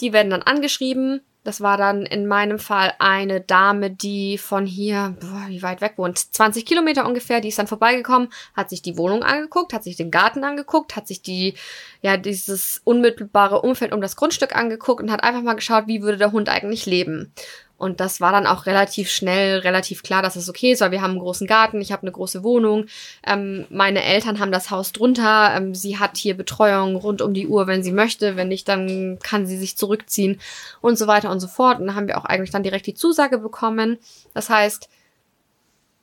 Die werden dann angeschrieben. Das war dann in meinem Fall eine Dame, die von hier, boah, wie weit weg wohnt, 20 Kilometer ungefähr, die ist dann vorbeigekommen, hat sich die Wohnung angeguckt, hat sich den Garten angeguckt, hat sich die, ja, dieses unmittelbare Umfeld um das Grundstück angeguckt und hat einfach mal geschaut, wie würde der Hund eigentlich leben. Und das war dann auch relativ schnell, relativ klar, dass es okay ist, weil wir haben einen großen Garten, ich habe eine große Wohnung. Ähm, meine Eltern haben das Haus drunter. Ähm, sie hat hier Betreuung rund um die Uhr, wenn sie möchte. Wenn nicht, dann kann sie sich zurückziehen und so weiter und so fort. Und dann haben wir auch eigentlich dann direkt die Zusage bekommen. Das heißt,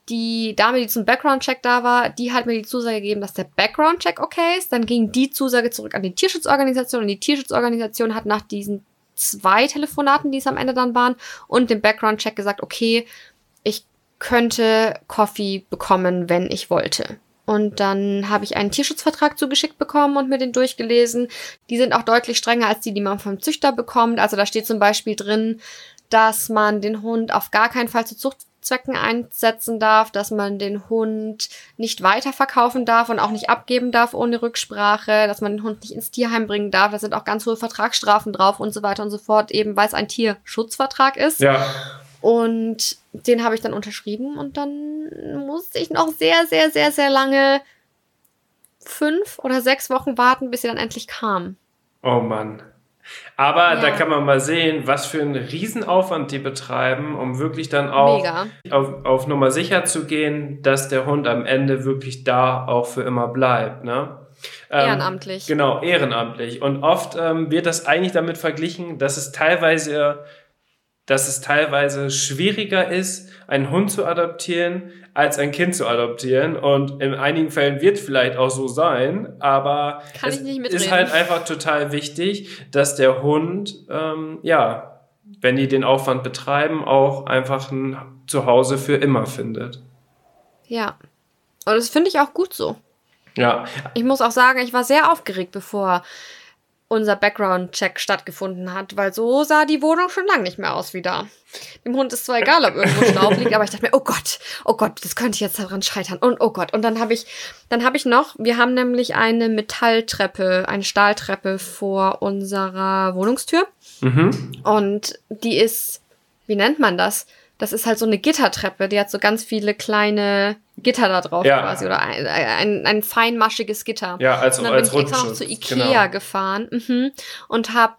die Dame, die zum Background-Check da war, die hat mir die Zusage gegeben, dass der Background-Check okay ist. Dann ging die Zusage zurück an die Tierschutzorganisation und die Tierschutzorganisation hat nach diesen zwei Telefonaten, die es am Ende dann waren, und dem Background-Check gesagt, okay, ich könnte Coffee bekommen, wenn ich wollte. Und dann habe ich einen Tierschutzvertrag zugeschickt bekommen und mir den durchgelesen. Die sind auch deutlich strenger als die, die man vom Züchter bekommt. Also da steht zum Beispiel drin, dass man den Hund auf gar keinen Fall zur Zucht Zwecken einsetzen darf, dass man den Hund nicht weiterverkaufen darf und auch nicht abgeben darf ohne Rücksprache, dass man den Hund nicht ins Tierheim bringen darf. Da sind auch ganz hohe Vertragsstrafen drauf und so weiter und so fort, eben weil es ein Tierschutzvertrag ist. Ja. Und den habe ich dann unterschrieben und dann musste ich noch sehr, sehr, sehr, sehr lange fünf oder sechs Wochen warten, bis sie dann endlich kam. Oh Mann. Aber ja. da kann man mal sehen, was für einen Riesenaufwand die betreiben, um wirklich dann auch auf, auf Nummer sicher zu gehen, dass der Hund am Ende wirklich da auch für immer bleibt. Ne? Ähm, ehrenamtlich. Genau, ehrenamtlich. Und oft ähm, wird das eigentlich damit verglichen, dass es teilweise dass es teilweise schwieriger ist, einen Hund zu adoptieren, als ein Kind zu adoptieren. Und in einigen Fällen wird vielleicht auch so sein, aber Kann es ist halt einfach total wichtig, dass der Hund, ähm, ja, wenn die den Aufwand betreiben, auch einfach ein Zuhause für immer findet. Ja. Und das finde ich auch gut so. Ja. Ich muss auch sagen, ich war sehr aufgeregt, bevor unser Background-Check stattgefunden hat, weil so sah die Wohnung schon lange nicht mehr aus wie da. Dem Hund ist zwar egal, ob irgendwo Staub liegt, aber ich dachte mir, oh Gott, oh Gott, das könnte jetzt daran scheitern. Und oh Gott. Und dann habe ich, dann habe ich noch, wir haben nämlich eine Metalltreppe, eine Stahltreppe vor unserer Wohnungstür. Mhm. Und die ist, wie nennt man das? Das ist halt so eine Gittertreppe, die hat so ganz viele kleine Gitter da drauf ja. quasi oder ein, ein, ein feinmaschiges Gitter. Ja, als, und dann als bin ich extra noch zu Ikea genau. gefahren mhm, und habe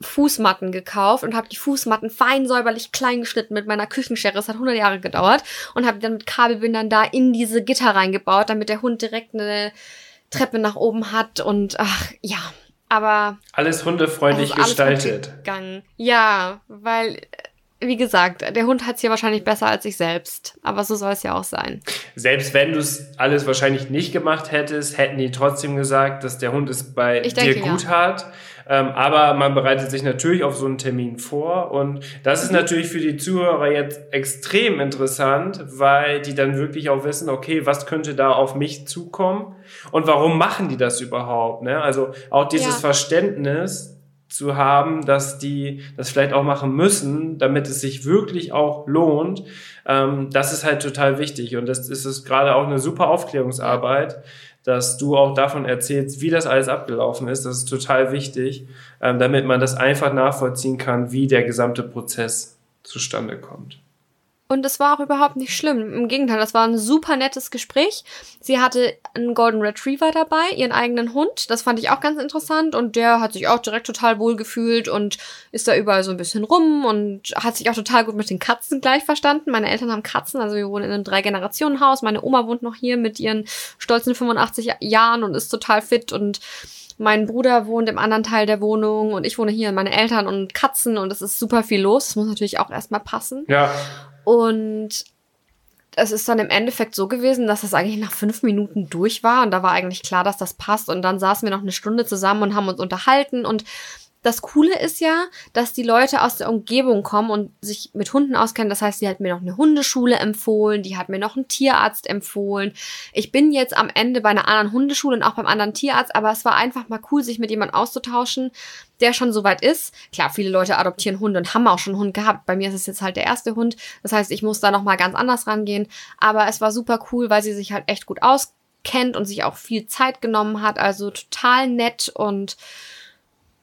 Fußmatten gekauft und habe die Fußmatten fein säuberlich klein geschnitten mit meiner Küchenschere. Das hat 100 Jahre gedauert und habe dann mit Kabelbindern da in diese Gitter reingebaut, damit der Hund direkt eine Treppe nach oben hat und ach ja, aber alles hundefreundlich also gestaltet. Ja, weil wie gesagt, der Hund hat es hier wahrscheinlich besser als ich selbst. Aber so soll es ja auch sein. Selbst wenn du es alles wahrscheinlich nicht gemacht hättest, hätten die trotzdem gesagt, dass der Hund es bei ich dir denke, gut ja. hat. Ähm, aber man bereitet sich natürlich auf so einen Termin vor. Und das ist natürlich für die Zuhörer jetzt extrem interessant, weil die dann wirklich auch wissen, okay, was könnte da auf mich zukommen? Und warum machen die das überhaupt? Ne? Also auch dieses ja. Verständnis, zu haben, dass die das vielleicht auch machen müssen, damit es sich wirklich auch lohnt. Ähm, das ist halt total wichtig und das ist es gerade auch eine super Aufklärungsarbeit, dass du auch davon erzählst, wie das alles abgelaufen ist. Das ist total wichtig, ähm, damit man das einfach nachvollziehen kann, wie der gesamte Prozess zustande kommt. Und es war auch überhaupt nicht schlimm. Im Gegenteil, das war ein super nettes Gespräch. Sie hatte einen Golden Retriever dabei, ihren eigenen Hund. Das fand ich auch ganz interessant. Und der hat sich auch direkt total wohl gefühlt und ist da überall so ein bisschen rum und hat sich auch total gut mit den Katzen gleich verstanden. Meine Eltern haben Katzen, also wir wohnen in einem Drei-Generationen-Haus. Meine Oma wohnt noch hier mit ihren stolzen 85 Jahren und ist total fit und mein Bruder wohnt im anderen Teil der Wohnung und ich wohne hier, meine Eltern und Katzen und es ist super viel los. Das muss natürlich auch erstmal passen. Ja. Und es ist dann im Endeffekt so gewesen, dass das eigentlich nach fünf Minuten durch war. Und da war eigentlich klar, dass das passt. Und dann saßen wir noch eine Stunde zusammen und haben uns unterhalten. Und das Coole ist ja, dass die Leute aus der Umgebung kommen und sich mit Hunden auskennen. Das heißt, sie hat mir noch eine Hundeschule empfohlen, die hat mir noch einen Tierarzt empfohlen. Ich bin jetzt am Ende bei einer anderen Hundeschule und auch beim anderen Tierarzt, aber es war einfach mal cool, sich mit jemandem auszutauschen, der schon so weit ist. Klar, viele Leute adoptieren Hunde und haben auch schon einen Hund gehabt. Bei mir ist es jetzt halt der erste Hund. Das heißt, ich muss da noch mal ganz anders rangehen. Aber es war super cool, weil sie sich halt echt gut auskennt und sich auch viel Zeit genommen hat. Also total nett und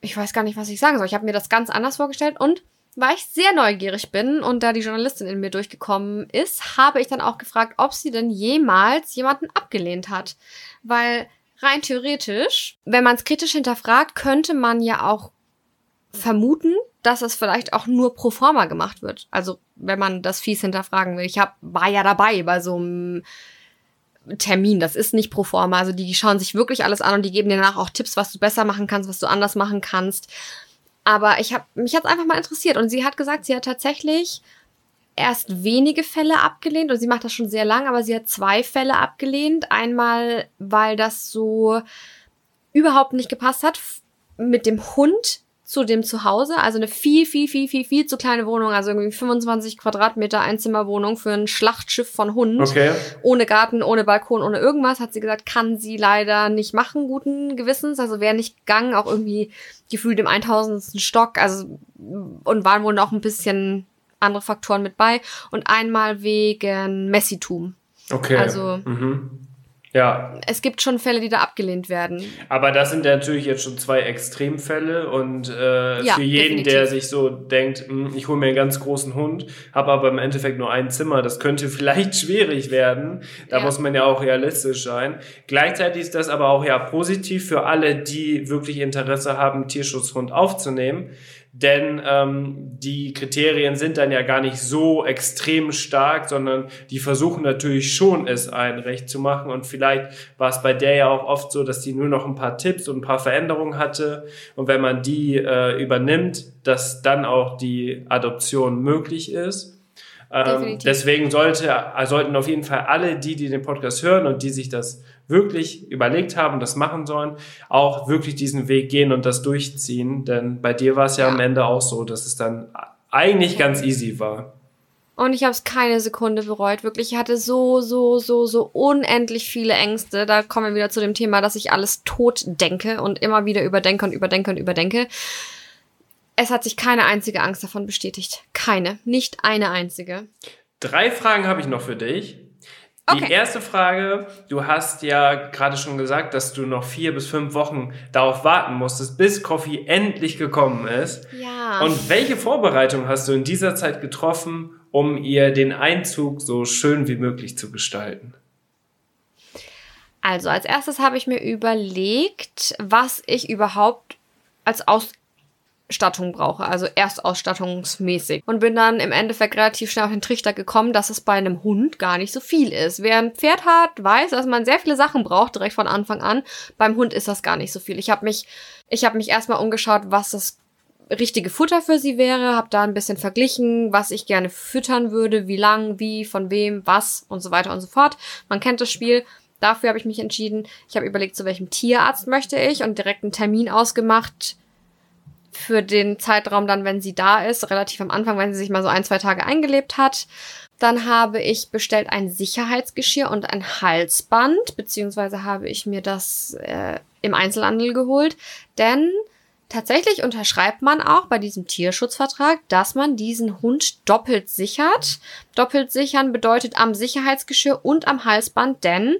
ich weiß gar nicht, was ich sagen soll. Ich habe mir das ganz anders vorgestellt und weil ich sehr neugierig bin und da die Journalistin in mir durchgekommen ist, habe ich dann auch gefragt, ob sie denn jemals jemanden abgelehnt hat. Weil rein theoretisch, wenn man es kritisch hinterfragt, könnte man ja auch vermuten, dass es vielleicht auch nur pro forma gemacht wird. Also wenn man das fies hinterfragen will. Ich hab, war ja dabei bei so einem Termin. Das ist nicht pro forma. Also die, schauen sich wirklich alles an und die geben dir danach auch Tipps, was du besser machen kannst, was du anders machen kannst. Aber ich habe mich hat's einfach mal interessiert und sie hat gesagt, sie hat tatsächlich erst wenige Fälle abgelehnt und sie macht das schon sehr lang, aber sie hat zwei Fälle abgelehnt. Einmal, weil das so überhaupt nicht gepasst hat mit dem Hund zu dem Zuhause. Also eine viel, viel, viel, viel, viel zu kleine Wohnung. Also irgendwie 25 Quadratmeter Einzimmerwohnung für ein Schlachtschiff von Hund. Okay. Ohne Garten, ohne Balkon, ohne irgendwas. Hat sie gesagt, kann sie leider nicht machen, guten Gewissens. Also wäre nicht gegangen, auch irgendwie gefühlt im 1000. Stock. Also, und waren wohl noch ein bisschen andere Faktoren mit bei. Und einmal wegen Messitum. Okay. Also, mhm. Ja. Es gibt schon Fälle, die da abgelehnt werden. Aber das sind ja natürlich jetzt schon zwei Extremfälle und äh, Ja, für jeden, definitiv. der sich so denkt, "Hm, ich hole mir einen ganz großen Hund, habe aber im Endeffekt nur ein Zimmer, das könnte vielleicht schwierig werden. Da Ja. muss man ja auch realistisch sein. Gleichzeitig ist das aber auch ja positiv für alle, die wirklich Interesse haben, Tierschutzhund aufzunehmen. Denn ähm, die Kriterien sind dann ja gar nicht so extrem stark, sondern die versuchen natürlich schon, es allen recht zu machen. Und vielleicht war es bei der ja auch oft so, dass die nur noch ein paar Tipps und ein paar Veränderungen hatte. Und wenn man die äh, übernimmt, dass dann auch die Adoption möglich ist. Ähm, deswegen sollte, sollten auf jeden Fall alle, die, die den Podcast hören und die sich das wirklich überlegt haben, das machen sollen, auch wirklich diesen Weg gehen und das durchziehen. Denn bei dir war es ja, Ja. am Ende auch so, dass es dann eigentlich ganz easy war. Und ich habe es keine Sekunde bereut. Wirklich, ich hatte so, so, so, so unendlich viele Ängste. Da kommen wir wieder zu dem Thema, dass ich alles tot denke und immer wieder überdenke und überdenke und überdenke. Es hat sich keine einzige Angst davon bestätigt. Keine. Nicht eine einzige. Drei Fragen habe ich noch für dich. Die Okay. erste Frage, du hast ja gerade schon gesagt, dass du noch vier bis fünf Wochen darauf warten musstest, bis Coffee endlich gekommen ist. Ja. Und welche Vorbereitung hast du in dieser Zeit getroffen, um ihr den Einzug so schön wie möglich zu gestalten? Also, als erstes habe ich mir überlegt, was ich überhaupt als Ausstattung brauche, also erstausstattungsmäßig. Und bin dann im Endeffekt relativ schnell auf den Trichter gekommen, dass es bei einem Hund gar nicht so viel ist. Wer ein Pferd hat, weiß, dass man sehr viele Sachen braucht, direkt von Anfang an. Beim Hund ist das gar nicht so viel. Ich habe mich, ich habe mich erstmal umgeschaut, was das richtige Futter für sie wäre, habe da ein bisschen verglichen, was ich gerne füttern würde, wie lang, wie, von wem, was und so weiter und so fort. Man kennt das Spiel. Dafür habe ich mich entschieden. Ich habe überlegt, zu welchem Tierarzt möchte ich und direkt einen Termin ausgemacht für den Zeitraum dann, wenn sie da ist, relativ am Anfang, wenn sie sich mal so ein, zwei Tage eingelebt hat. Dann habe ich bestellt ein Sicherheitsgeschirr und ein Halsband, beziehungsweise habe ich mir das äh, im Einzelhandel geholt, denn tatsächlich unterschreibt man auch bei diesem Tierschutzvertrag, dass man diesen Hund doppelt sichert. Doppelt sichern bedeutet am Sicherheitsgeschirr und am Halsband, denn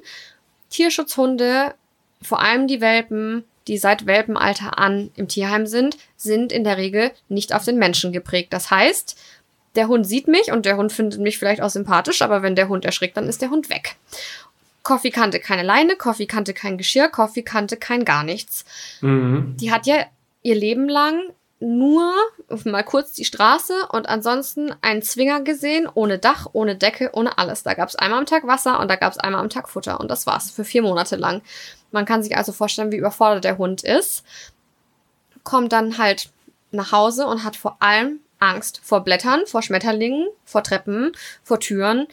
Tierschutzhunde, vor allem die Welpen, die seit Welpenalter an im Tierheim sind, sind in der Regel nicht auf den Menschen geprägt. Das heißt, der Hund sieht mich und der Hund findet mich vielleicht auch sympathisch, aber wenn der Hund erschrickt, dann ist der Hund weg. Coffee kannte keine Leine, Coffee kannte kein Geschirr, Coffee kannte kein gar nichts. Mhm. Die hat ja ihr Leben lang nur mal kurz die Straße und ansonsten einen Zwinger gesehen, ohne Dach, ohne Decke, ohne alles. Da gab es einmal am Tag Wasser und da gab es einmal am Tag Futter und das war's für vier Monate lang. Man kann sich also vorstellen, wie überfordert der Hund ist. Kommt dann halt nach Hause und hat vor allem Angst vor Blättern, vor Schmetterlingen, vor Treppen, vor Türen.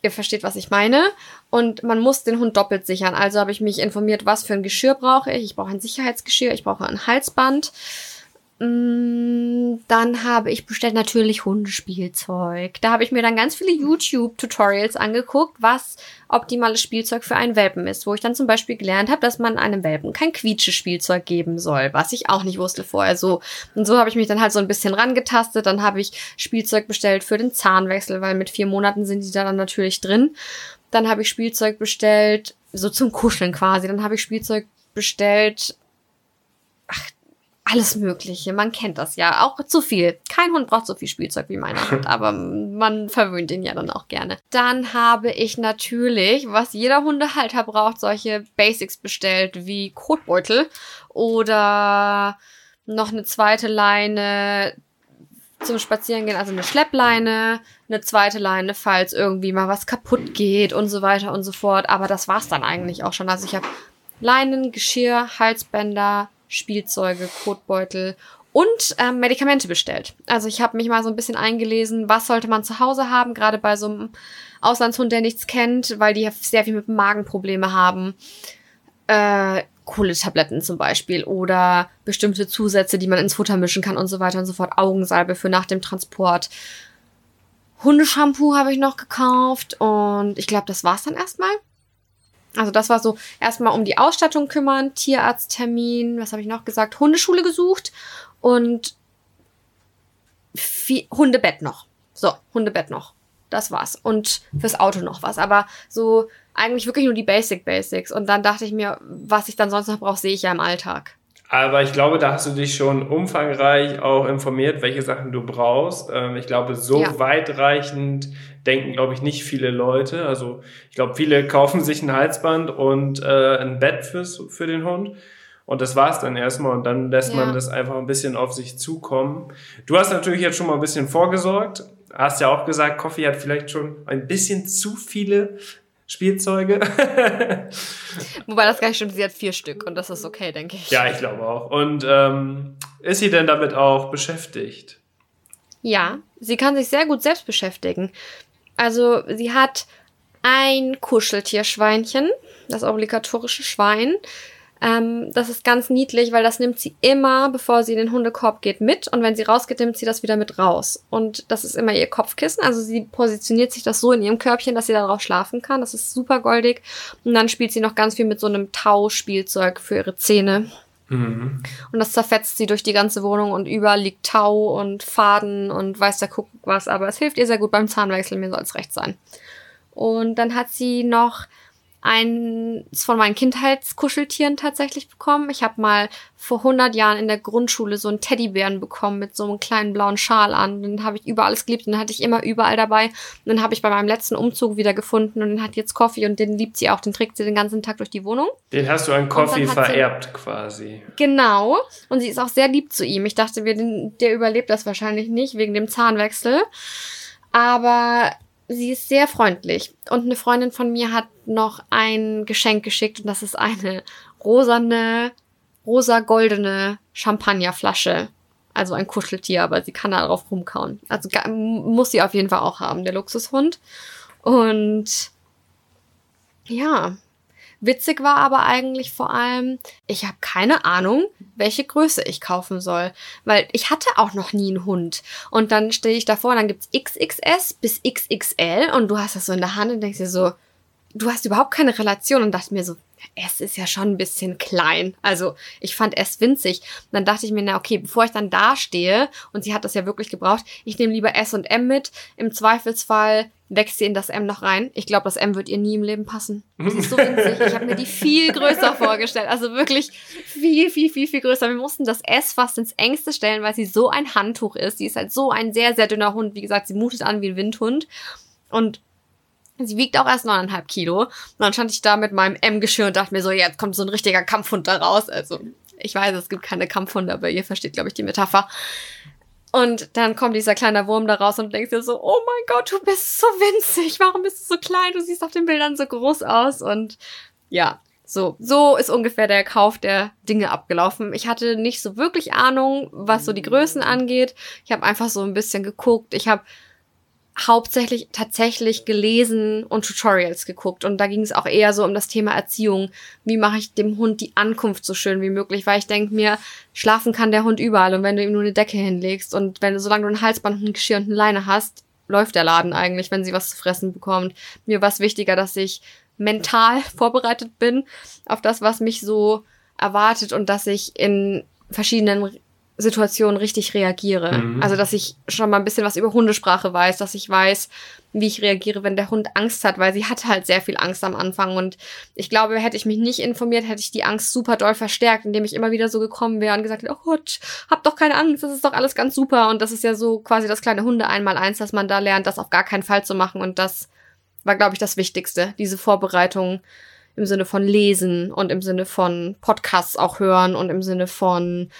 Ihr versteht, was ich meine. Und man muss den Hund doppelt sichern. Also habe ich mich informiert, was für ein Geschirr brauche ich. Ich brauche ein Sicherheitsgeschirr, ich brauche ein Halsband. Mm, dann habe ich bestellt natürlich Hundespielzeug. Da habe ich mir dann ganz viele YouTube-Tutorials angeguckt, was optimales Spielzeug für einen Welpen ist. Wo ich dann zum Beispiel gelernt habe, dass man einem Welpen kein Quietschespielzeug geben soll, was ich auch nicht wusste vorher so. Und so habe ich mich dann halt so ein bisschen rangetastet. Dann habe ich Spielzeug bestellt für den Zahnwechsel, weil mit vier Monaten sind die da dann natürlich drin. Dann habe ich Spielzeug bestellt, so zum Kuscheln quasi. Dann habe ich Spielzeug bestellt. Alles Mögliche. Man kennt das ja. Auch zu viel. Kein Hund braucht so viel Spielzeug wie meiner Hund, aber man verwöhnt ihn ja dann auch gerne. Dann habe ich natürlich, was jeder Hundehalter braucht, solche Basics bestellt wie Kotbeutel oder noch eine zweite Leine zum Spazierengehen, also eine Schleppleine, eine zweite Leine, falls irgendwie mal was kaputt geht und so weiter und so fort. Aber das war's dann eigentlich auch schon. Also ich habe Leinen, Geschirr, Halsbänder, Spielzeuge, Kotbeutel und ähm, Medikamente bestellt. Also ich habe mich mal so ein bisschen eingelesen, was sollte man zu Hause haben, gerade bei so einem Auslandshund, der nichts kennt, weil die sehr viel mit Magenprobleme haben. Äh, Kohletabletten zum Beispiel oder bestimmte Zusätze, die man ins Futter mischen kann und so weiter und so fort. Augensalbe für nach dem Transport. Hundeshampoo habe ich noch gekauft und ich glaube, das war's dann erstmal. Also das war so erstmal um die Ausstattung kümmern, Tierarzttermin, was habe ich noch gesagt, Hundeschule gesucht und Hundebett noch. So, Hundebett noch. Das war's. Und fürs Auto noch was. Aber so eigentlich wirklich nur die Basic Basics. Und dann dachte ich mir, was ich dann sonst noch brauche, sehe ich ja im Alltag. Aber ich glaube, da hast du dich schon umfangreich auch informiert, welche Sachen du brauchst. Ähm, ich glaube, so ja. weitreichend denken, glaube ich, nicht viele Leute. Also ich glaube, viele kaufen sich ein Halsband und äh, ein Bett fürs, für den Hund. Und das war's dann erstmal und dann lässt ja. man das einfach ein bisschen auf sich zukommen. Du hast natürlich jetzt schon mal ein bisschen vorgesorgt. Hast ja auch gesagt, Coffee hat vielleicht schon ein bisschen zu viele Spielzeuge. Wobei das gar nicht stimmt, sie hat vier Stück und das ist okay, denke ich. Ja, ich glaube auch. Und ähm, ist sie denn damit auch beschäftigt? Ja, sie kann sich sehr gut selbst beschäftigen. Also sie hat ein Kuscheltierschweinchen, das obligatorische Schwein. Ähm, das ist ganz niedlich, weil das nimmt sie immer, bevor sie in den Hundekorb geht, mit. Und wenn sie rausgeht, nimmt sie das wieder mit raus. Und das ist immer ihr Kopfkissen. Also sie positioniert sich das so in ihrem Körbchen, dass sie darauf schlafen kann. Das ist super goldig. Und dann spielt sie noch ganz viel mit so einem Tau-Spielzeug für ihre Zähne. Mhm. Und das zerfetzt sie durch die ganze Wohnung und überall liegt Tau und Faden und weiß der Kuckuck was. Aber es hilft ihr sehr gut beim Zahnwechsel, mir soll es recht sein. Und dann hat sie noch eins von meinen Kindheitskuscheltieren tatsächlich bekommen. Ich habe mal vor 100 Jahren in der Grundschule so einen Teddybären bekommen mit so einem kleinen blauen Schal an. Den habe ich überall alles geliebt, den hatte ich immer überall dabei. Und den habe ich bei meinem letzten Umzug wieder gefunden und den hat jetzt Coffee und den liebt sie auch. Den trägt sie den ganzen Tag durch die Wohnung. Den hast du an Coffee vererbt sie, quasi. Genau. Und sie ist auch sehr lieb zu ihm. Ich dachte, wir, der überlebt das wahrscheinlich nicht wegen dem Zahnwechsel. Aber sie ist sehr freundlich. Und eine Freundin von mir hat noch ein Geschenk geschickt und das ist eine rosane, rosa-goldene Champagnerflasche. Also ein Kuscheltier, aber sie kann da drauf rumkauen. Also muss sie auf jeden Fall auch haben, der Luxushund. Und ja, Witzig war aber eigentlich vor allem, ich habe keine Ahnung, welche Größe ich kaufen soll, weil ich hatte auch noch nie einen Hund. Und dann stehe ich davor und dann gibt's XXS bis XXL und du hast das so in der Hand und denkst dir so, du hast überhaupt keine Relation und dachte mir so, S ist ja schon ein bisschen klein. Also ich fand S winzig. Und dann dachte ich mir, na okay, bevor ich dann da stehe, und sie hat das ja wirklich gebraucht, ich nehme lieber S und M mit. Im Zweifelsfall wächst sie in das M noch rein. Ich glaube, das M wird ihr nie im Leben passen. Sie ist so winzig. Ich habe mir die viel größer vorgestellt. Also wirklich viel, viel, viel, viel größer. Wir mussten das S fast ins Engste stellen, weil sie so ein Handtuch ist. Sie ist halt so ein sehr, sehr dünner Hund. Wie gesagt, sie mutet an wie ein Windhund. Und Sie wiegt auch erst neuneinhalb Kilo. Und dann stand ich da mit meinem M-Geschirr und dachte mir so, jetzt kommt so ein richtiger Kampfhund da raus. Also, ich weiß, es gibt keine Kampfhunde, aber ihr versteht, glaube ich, die Metapher. Und dann kommt dieser kleine Wurm da raus und denkst dir so, oh mein Gott, du bist so winzig. Warum bist du so klein? Du siehst auf den Bildern so groß aus. Und ja, so, so ist ungefähr der Kauf der Dinge abgelaufen. Ich hatte nicht so wirklich Ahnung, was so die Größen angeht. Ich habe einfach so ein bisschen geguckt. Ich habe hauptsächlich tatsächlich gelesen und Tutorials geguckt. Und da ging es auch eher so um das Thema Erziehung. Wie mache ich dem Hund die Ankunft so schön wie möglich? Weil ich denke mir, schlafen kann der Hund überall. Und wenn du ihm nur eine Decke hinlegst und wenn du, solange du ein Halsband, ein Geschirr und eine Leine hast, läuft der Laden eigentlich, wenn sie was zu fressen bekommt. Mir war es wichtiger, dass ich mental vorbereitet bin auf das, was mich so erwartet und dass ich in verschiedenen Situationen richtig reagiere. Mhm. Also, dass ich schon mal ein bisschen was über Hundesprache weiß, dass ich weiß, wie ich reagiere, wenn der Hund Angst hat, weil sie hat halt sehr viel Angst am Anfang. Und ich glaube, hätte ich mich nicht informiert, hätte ich die Angst super doll verstärkt, indem ich immer wieder so gekommen wäre und gesagt hätte, oh Gott, hab doch keine Angst, das ist doch alles ganz super. Und das ist ja so quasi das kleine Hunde einmal eins, dass man da lernt, das auf gar keinen Fall zu machen. Und das war, glaube ich, das Wichtigste, diese Vorbereitung im Sinne von Lesen und im Sinne von Podcasts auch hören und im Sinne von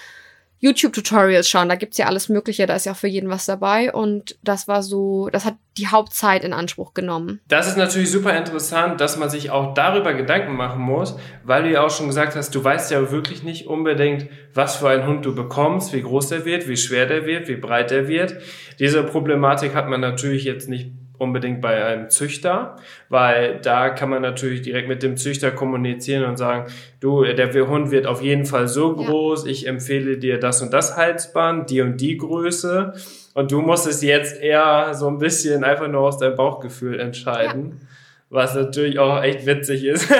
YouTube-Tutorials schauen. Da gibt's ja alles Mögliche, da ist ja auch für jeden was dabei. Und das war so, das hat die Hauptzeit in Anspruch genommen. Das ist natürlich super interessant, dass man sich auch darüber Gedanken machen muss, weil du ja auch schon gesagt hast, du weißt ja wirklich nicht unbedingt, was für einen Hund du bekommst, wie groß der wird, wie schwer der wird, wie breit der wird. Diese Problematik hat man natürlich jetzt nicht unbedingt bei einem Züchter, weil da kann man natürlich direkt mit dem Züchter kommunizieren und sagen, du, der Hund wird auf jeden Fall so groß, ja. ich empfehle dir das und das Halsband, die und die Größe und du musst es jetzt eher so ein bisschen einfach nur aus deinem Bauchgefühl entscheiden. Ja. Was natürlich auch echt witzig ist.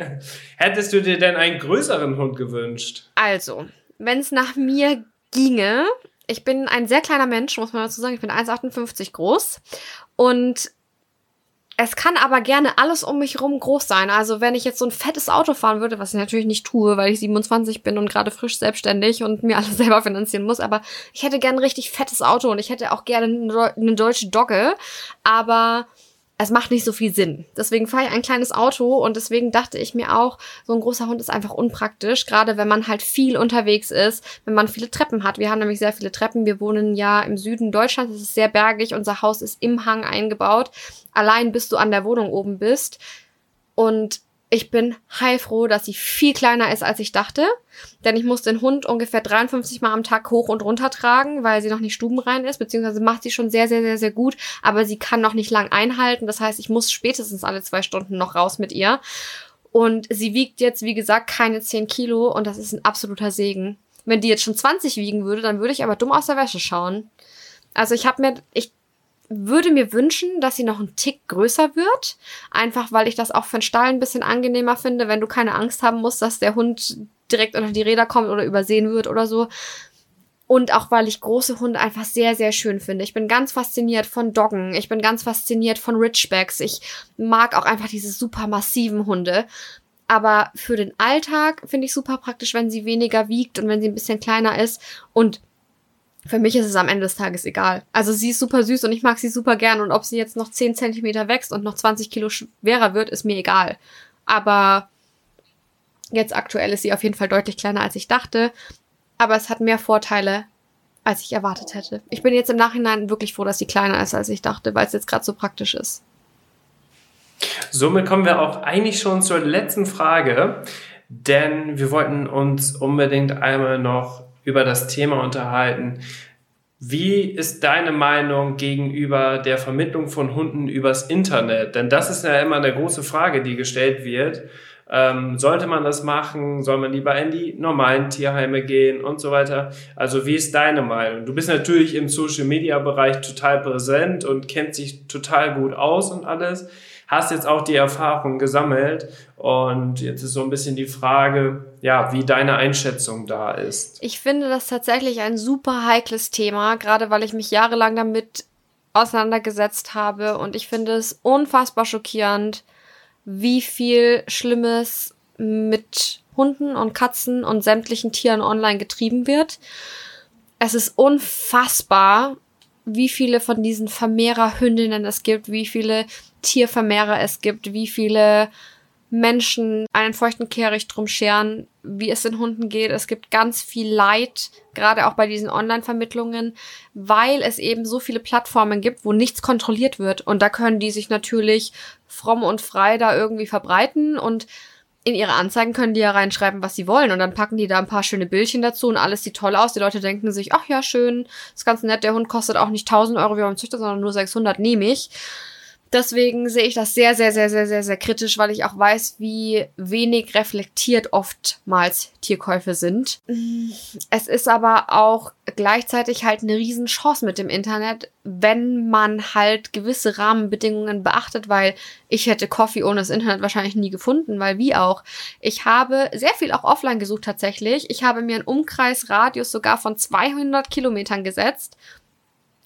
Hättest du dir denn einen größeren Hund gewünscht? Also, wenn es nach mir ginge, ich bin ein sehr kleiner Mensch, muss man dazu sagen. Ich bin 1,58 groß und es kann aber gerne alles um mich rum groß sein. Also wenn ich jetzt so ein fettes Auto fahren würde, was ich natürlich nicht tue, weil ich 27 bin und gerade frisch selbstständig und mir alles selber finanzieren muss, aber ich hätte gerne ein richtig fettes Auto und ich hätte auch gerne eine deutsche Dogge. Aber es macht nicht so viel Sinn. Deswegen fahre ich ein kleines Auto und deswegen dachte ich mir auch, so ein großer Hund ist einfach unpraktisch, gerade wenn man halt viel unterwegs ist, wenn man viele Treppen hat. Wir haben nämlich sehr viele Treppen. Wir wohnen ja im Süden Deutschlands, es ist sehr bergig, unser Haus ist im Hang eingebaut. Allein bis du an der Wohnung oben bist. Und ich bin heilfroh, dass sie viel kleiner ist, als ich dachte. Denn ich muss den Hund ungefähr 53 Mal am Tag hoch und runter tragen, weil sie noch nicht stubenrein ist, beziehungsweise macht sie schon sehr, sehr, sehr, sehr gut, aber sie kann noch nicht lang einhalten. Das heißt, ich muss spätestens alle zwei Stunden noch raus mit ihr. Und sie wiegt jetzt, wie gesagt, keine 10 Kilo und das ist ein absoluter Segen. Wenn die jetzt schon 20 wiegen würde, dann würde ich aber dumm aus der Wäsche schauen. Also ich habe mir, ich würde mir wünschen, dass sie noch ein Tick größer wird. Einfach weil ich das auch für den Stall ein bisschen angenehmer finde, wenn du keine Angst haben musst, dass der Hund direkt unter die Räder kommt oder übersehen wird oder so. Und auch weil ich große Hunde einfach sehr, sehr schön finde. Ich bin ganz fasziniert von Doggen. Ich bin ganz fasziniert von Ridgebacks. Ich mag auch einfach diese super massiven Hunde. Aber für den Alltag finde ich super praktisch, wenn sie weniger wiegt und wenn sie ein bisschen kleiner ist. Und für mich ist es am Ende des Tages egal. Also sie ist super süß und ich mag sie super gern und ob sie jetzt noch 10 Zentimeter wächst und noch 20 Kilo schwerer wird, ist mir egal. Aber jetzt aktuell ist sie auf jeden Fall deutlich kleiner, als ich dachte. Aber es hat mehr Vorteile, als ich erwartet hätte. Ich bin jetzt im Nachhinein wirklich froh, dass sie kleiner ist, als ich dachte, weil es jetzt gerade so praktisch ist. Somit kommen wir auch eigentlich schon zur letzten Frage, denn wir wollten uns unbedingt einmal noch über das Thema unterhalten. Wie ist deine Meinung gegenüber der Vermittlung von Hunden übers Internet? Denn das ist ja immer eine große Frage, die gestellt wird. Ähm, sollte man das machen? Soll man lieber in die normalen Tierheime gehen und so weiter? Also wie ist deine Meinung? Du bist natürlich im Social-Media-Bereich total präsent und kennt sich total gut aus und alles hast jetzt auch die Erfahrung gesammelt und jetzt ist so ein bisschen die Frage, ja, wie deine Einschätzung da ist. Ich finde das tatsächlich ein super heikles Thema, gerade weil ich mich jahrelang damit auseinandergesetzt habe und ich finde es unfassbar schockierend, wie viel Schlimmes mit Hunden und Katzen und sämtlichen Tieren online getrieben wird. Es ist unfassbar, wie viele von diesen Vermehrerhündinnen es gibt, wie viele Tiervermehrer es gibt, wie viele Menschen einen feuchten Kehricht drum scheren, wie es den Hunden geht. Es gibt ganz viel Leid, gerade auch bei diesen Online-Vermittlungen, weil es eben so viele Plattformen gibt, wo nichts kontrolliert wird. Und da können die sich natürlich fromm und frei da irgendwie verbreiten und in ihre Anzeigen können die ja reinschreiben, was sie wollen. Und dann packen die da ein paar schöne Bildchen dazu und alles sieht toll aus. Die Leute denken sich, ach ja, schön, ist ganz nett, der Hund kostet auch nicht 1000 Euro wie beim Züchter, sondern nur 600 nehme ich. Deswegen sehe ich das sehr, sehr, sehr, sehr, sehr, sehr kritisch, weil ich auch weiß, wie wenig reflektiert oftmals Tierkäufe sind. Es ist aber auch gleichzeitig halt eine Riesenchance mit dem Internet, wenn man halt gewisse Rahmenbedingungen beachtet, weil ich hätte Coffee ohne das Internet wahrscheinlich nie gefunden, weil wie auch. Ich habe sehr viel auch offline gesucht tatsächlich. Ich habe mir einen Umkreisradius sogar von 200 Kilometern gesetzt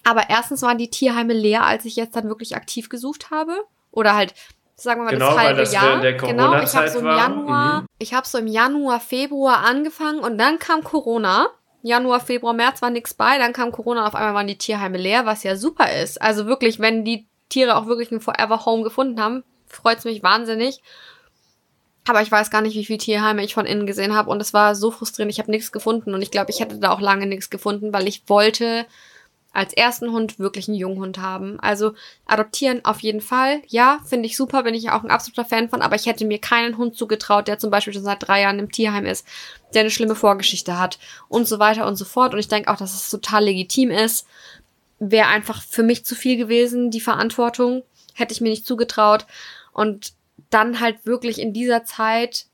aber erstens waren die Tierheime leer, als ich jetzt dann wirklich aktiv gesucht habe. Oder halt, sagen wir mal, genau, das halbe das Jahr. Genau, ich habe so im Januar, mhm. ich habe so im Januar, Februar angefangen und dann kam Corona. Januar, Februar, März war nichts bei, dann kam Corona und auf einmal waren die Tierheime leer, was ja super ist. Also wirklich, wenn die Tiere auch wirklich ein Forever Home gefunden haben, freut's mich wahnsinnig. Aber ich weiß gar nicht, wie viele Tierheime ich von innen gesehen habe und es war so frustrierend. Ich habe nichts gefunden und ich glaube, ich hätte da auch lange nichts gefunden, weil ich wollte als ersten Hund wirklich einen Junghund haben. Also adoptieren auf jeden Fall. Ja, finde ich super, bin ich auch ein absoluter Fan von, aber ich hätte mir keinen Hund zugetraut, der zum Beispiel schon seit drei Jahren im Tierheim ist, der eine schlimme Vorgeschichte hat und so weiter und so fort. Und ich denke auch, dass es total legitim ist. Wäre einfach für mich zu viel gewesen, die Verantwortung. Hätte ich mir nicht zugetraut. Und dann halt wirklich in dieser Zeit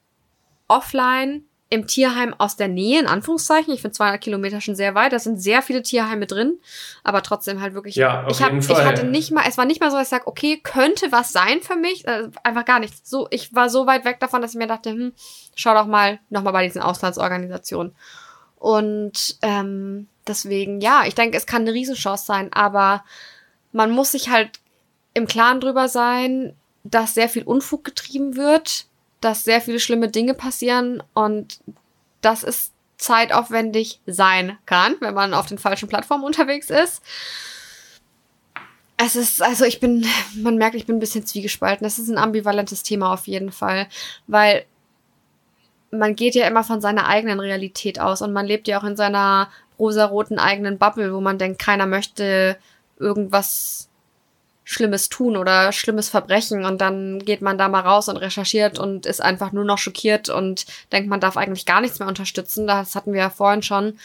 offline im Tierheim aus der Nähe, in Anführungszeichen. Ich finde 200 Kilometer schon sehr weit. Da sind sehr viele Tierheime drin, aber trotzdem halt wirklich. Ja, auf ich, hab, jeden Fall. ich hatte nicht mal, es war nicht mal so, dass ich sage, okay, könnte was sein für mich. Äh, einfach gar nichts. So, ich war so weit weg davon, dass ich mir dachte, hm, schau doch mal nochmal bei diesen Auslandsorganisationen. Und ähm, deswegen, ja, ich denke, es kann eine Riesenchance sein, aber man muss sich halt im Klaren drüber sein, dass sehr viel Unfug getrieben wird dass sehr viele schlimme Dinge passieren und das ist zeitaufwendig sein kann, wenn man auf den falschen Plattformen unterwegs ist. Es ist, also ich bin, man merkt, ich bin ein bisschen zwiegespalten. Es ist ein ambivalentes Thema auf jeden Fall, weil man geht ja immer von seiner eigenen Realität aus und man lebt ja auch in seiner rosaroten eigenen Bubble, wo man denkt, keiner möchte irgendwas Schlimmes tun oder schlimmes Verbrechen und dann geht man da mal raus und recherchiert und ist einfach nur noch schockiert und denkt, man darf eigentlich gar nichts mehr unterstützen. Das hatten wir ja vorhin schon.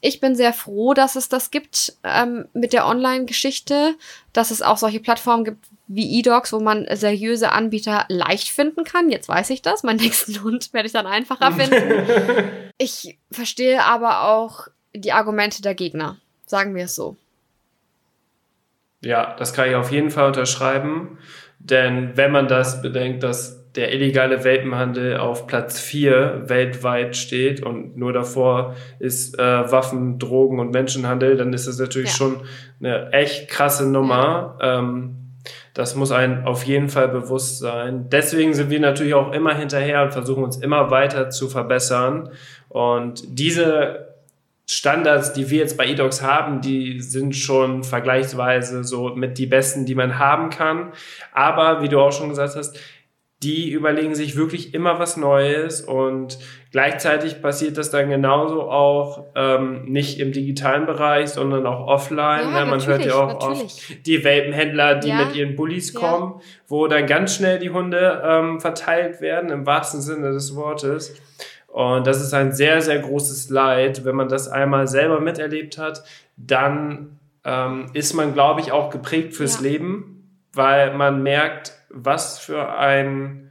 Ich bin sehr froh, dass es das gibt ähm, mit der Online-Geschichte, dass es auch solche Plattformen gibt wie eDocs, wo man seriöse Anbieter leicht finden kann. Jetzt weiß ich das. Meinen nächsten Hund werde ich dann einfacher finden. ich verstehe aber auch die Argumente der Gegner. Sagen wir es so. Ja, das kann ich auf jeden Fall unterschreiben. Denn wenn man das bedenkt, dass der illegale Welpenhandel auf Platz 4 weltweit steht und nur davor ist äh, Waffen, Drogen und Menschenhandel, dann ist das natürlich ja. schon eine echt krasse Nummer. Ja. Ähm, das muss einem auf jeden Fall bewusst sein. Deswegen sind wir natürlich auch immer hinterher und versuchen uns immer weiter zu verbessern. Und diese Standards, die wir jetzt bei eDocs haben, die sind schon vergleichsweise so mit die besten, die man haben kann. Aber wie du auch schon gesagt hast, die überlegen sich wirklich immer was Neues und gleichzeitig passiert das dann genauso auch ähm, nicht im digitalen Bereich, sondern auch offline. Ja, ja, man hört ja auch natürlich. oft die Welpenhändler, die ja. mit ihren Bullies kommen, wo dann ganz schnell die Hunde ähm, verteilt werden, im wahrsten Sinne des Wortes. Und das ist ein sehr, sehr großes Leid. Wenn man das einmal selber miterlebt hat, dann ähm, ist man, glaube ich, auch geprägt fürs ja. Leben, weil man merkt, was für ein,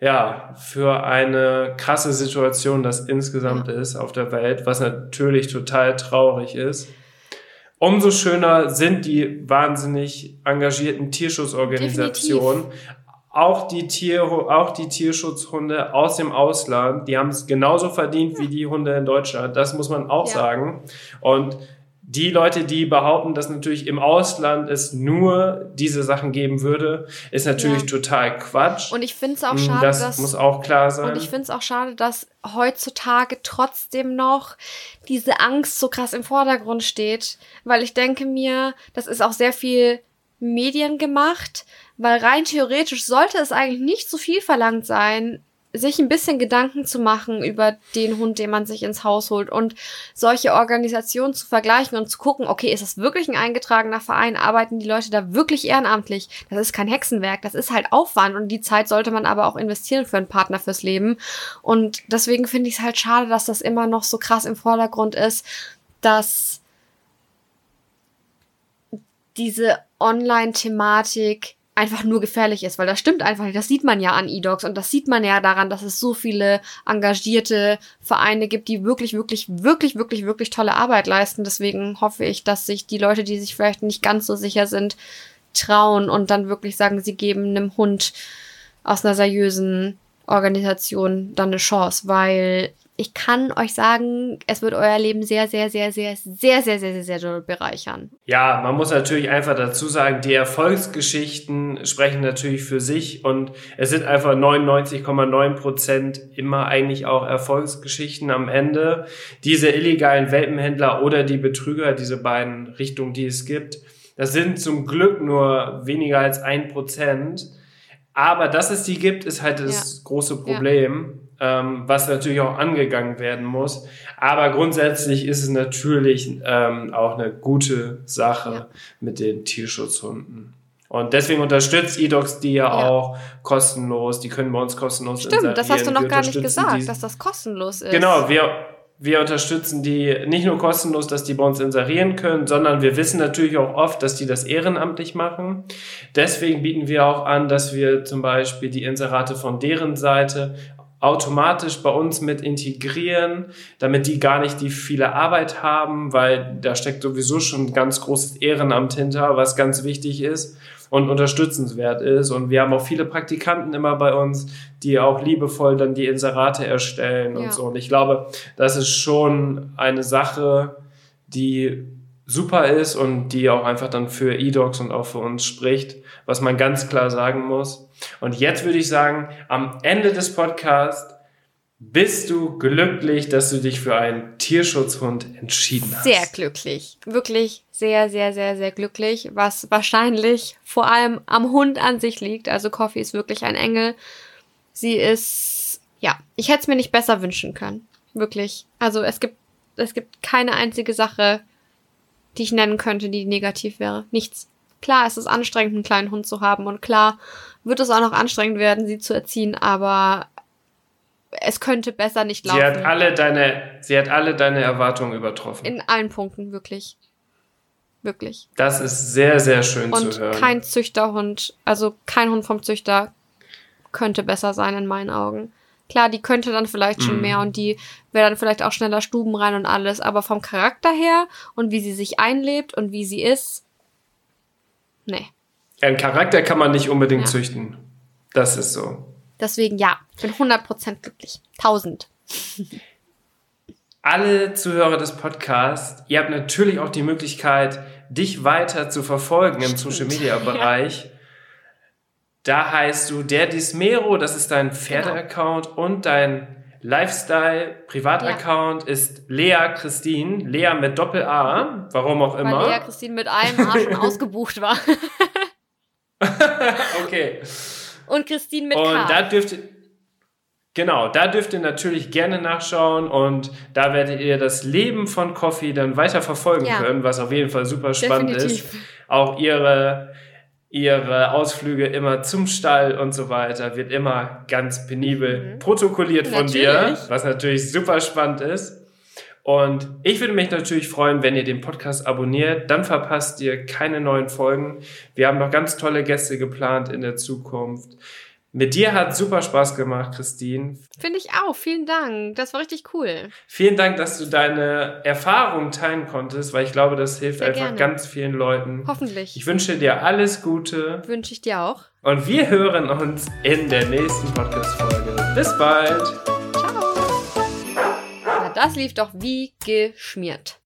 ja, für eine krasse Situation das insgesamt ja. ist auf der Welt, was natürlich total traurig ist. Umso schöner sind die wahnsinnig engagierten Tierschutzorganisationen, Definitiv auch die Tier, auch die Tierschutzhunde aus dem Ausland, die haben es genauso verdient wie die Hunde in Deutschland. Das muss man auch ja. sagen. Und die Leute, die behaupten, dass natürlich im Ausland es nur diese Sachen geben würde, ist natürlich ja. total Quatsch. Und ich finde es auch hm, schade, das dass, muss auch klar sein. Und ich finde es auch schade, dass heutzutage trotzdem noch diese Angst so krass im Vordergrund steht, weil ich denke mir, das ist auch sehr viel Medien gemacht, weil rein theoretisch sollte es eigentlich nicht so viel verlangt sein, sich ein bisschen Gedanken zu machen über den Hund, den man sich ins Haus holt und solche Organisationen zu vergleichen und zu gucken, okay, ist das wirklich ein eingetragener Verein? Arbeiten die Leute da wirklich ehrenamtlich? Das ist kein Hexenwerk, das ist halt Aufwand und die Zeit sollte man aber auch investieren für einen Partner fürs Leben. Und deswegen finde ich es halt schade, dass das immer noch so krass im Vordergrund ist, dass diese Online-Thematik einfach nur gefährlich ist, weil das stimmt einfach nicht. Das sieht man ja an E-Dogs und das sieht man ja daran, dass es so viele engagierte Vereine gibt, die wirklich, wirklich, wirklich, wirklich, wirklich tolle Arbeit leisten. Deswegen hoffe ich, dass sich die Leute, die sich vielleicht nicht ganz so sicher sind, trauen und dann wirklich sagen, sie geben einem Hund aus einer seriösen Organisation dann eine Chance, weil ich kann euch sagen, es wird euer Leben sehr, sehr, sehr, sehr, sehr, sehr, sehr, sehr, sehr bereichern. Ja, man muss natürlich einfach dazu sagen, die Erfolgsgeschichten sprechen natürlich für sich und es sind einfach 99,9 Prozent immer eigentlich auch Erfolgsgeschichten am Ende. Diese illegalen Welpenhändler oder die Betrüger, diese beiden Richtungen, die es gibt, das sind zum Glück nur weniger als ein Prozent. Aber dass es die gibt, ist halt das ja. große Problem. Ja ähm, was natürlich auch angegangen werden muss. Aber grundsätzlich ist es natürlich ähm, auch eine gute Sache ja. mit den Tierschutzhunden. Und deswegen unterstützt eDocs die ja, ja, auch kostenlos. Die können bei uns kostenlos Stimmt, das hast du noch gar nicht gesagt, die. dass das kostenlos ist. Genau, wir, wir unterstützen die nicht nur kostenlos, dass die bei uns inserieren können, sondern wir wissen natürlich auch oft, dass die das ehrenamtlich machen. Deswegen bieten wir auch an, dass wir zum Beispiel die Inserate von deren Seite automatisch bei uns mit integrieren, damit die gar nicht die viele Arbeit haben, weil da steckt sowieso schon ein ganz großes Ehrenamt hinter, was ganz wichtig ist und unterstützenswert ist. Und wir haben auch viele Praktikanten immer bei uns, die auch liebevoll dann die Inserate erstellen ja. und so. Und ich glaube, das ist schon eine Sache, die super ist und die auch einfach dann für eDocs und auch für uns spricht, was man ganz klar sagen muss. Und jetzt würde ich sagen, am Ende des Podcasts bist du glücklich, dass du dich für einen Tierschutzhund entschieden hast? Sehr glücklich. Wirklich sehr, sehr, sehr, sehr glücklich, was wahrscheinlich vor allem am Hund an sich liegt. Also Coffee ist wirklich ein Engel. Sie ist, ja, ich hätte es mir nicht besser wünschen können. Wirklich. Also es gibt, es gibt keine einzige Sache, die ich nennen könnte, die negativ wäre. Nichts. Klar, es ist anstrengend, einen kleinen Hund zu haben und klar wird es auch noch anstrengend werden, sie zu erziehen, aber es könnte besser nicht laufen. Sie hat alle deine, sie hat alle deine Erwartungen übertroffen. In allen Punkten, wirklich. Wirklich. Das ist sehr, sehr schön und zu hören. Und kein Züchterhund, also kein Hund vom Züchter könnte besser sein in meinen Augen. Klar, die könnte dann vielleicht schon mm. mehr und die wäre dann vielleicht auch schneller Stuben rein und alles, aber vom Charakter her und wie sie sich einlebt und wie sie ist, nee. Ein Charakter kann man nicht unbedingt ja. züchten. Das ist so. Deswegen ja, ich bin 100% glücklich. 1000. Alle Zuhörer des Podcasts, ihr habt natürlich auch die Möglichkeit, dich weiter zu verfolgen im Social Media Bereich. Ja. Da heißt du der Dismero, das ist dein genau. Pferde-Account genau. und dein Lifestyle-Privataccount ja. ist Lea Christine. Lea mit Doppel-A, warum auch immer. Weil Lea Christine mit einem A schon ausgebucht war. okay. Und Christine mit und K. Und da dürft genau, da dürft ihr natürlich gerne nachschauen und da werdet ihr das Leben von Coffee dann weiter verfolgen ja. können, was auf jeden Fall super spannend Definitiv. ist. Auch ihre ihre Ausflüge immer zum Stall und so weiter, wird immer ganz penibel mhm. protokolliert von natürlich. dir, was natürlich super spannend ist. Und ich würde mich natürlich freuen, wenn ihr den Podcast abonniert, dann verpasst ihr keine neuen Folgen. Wir haben noch ganz tolle Gäste geplant in der Zukunft. Mit dir hat super Spaß gemacht, Christine. Finde ich auch. Vielen Dank. Das war richtig cool. Vielen Dank, dass du deine Erfahrung teilen konntest, weil ich glaube, das hilft Sehr einfach gerne. ganz vielen Leuten. Hoffentlich. Ich wünsche dir alles Gute. Wünsche ich dir auch. Und wir hören uns in der nächsten Podcast-Folge. Bis bald. Das lief doch wie geschmiert.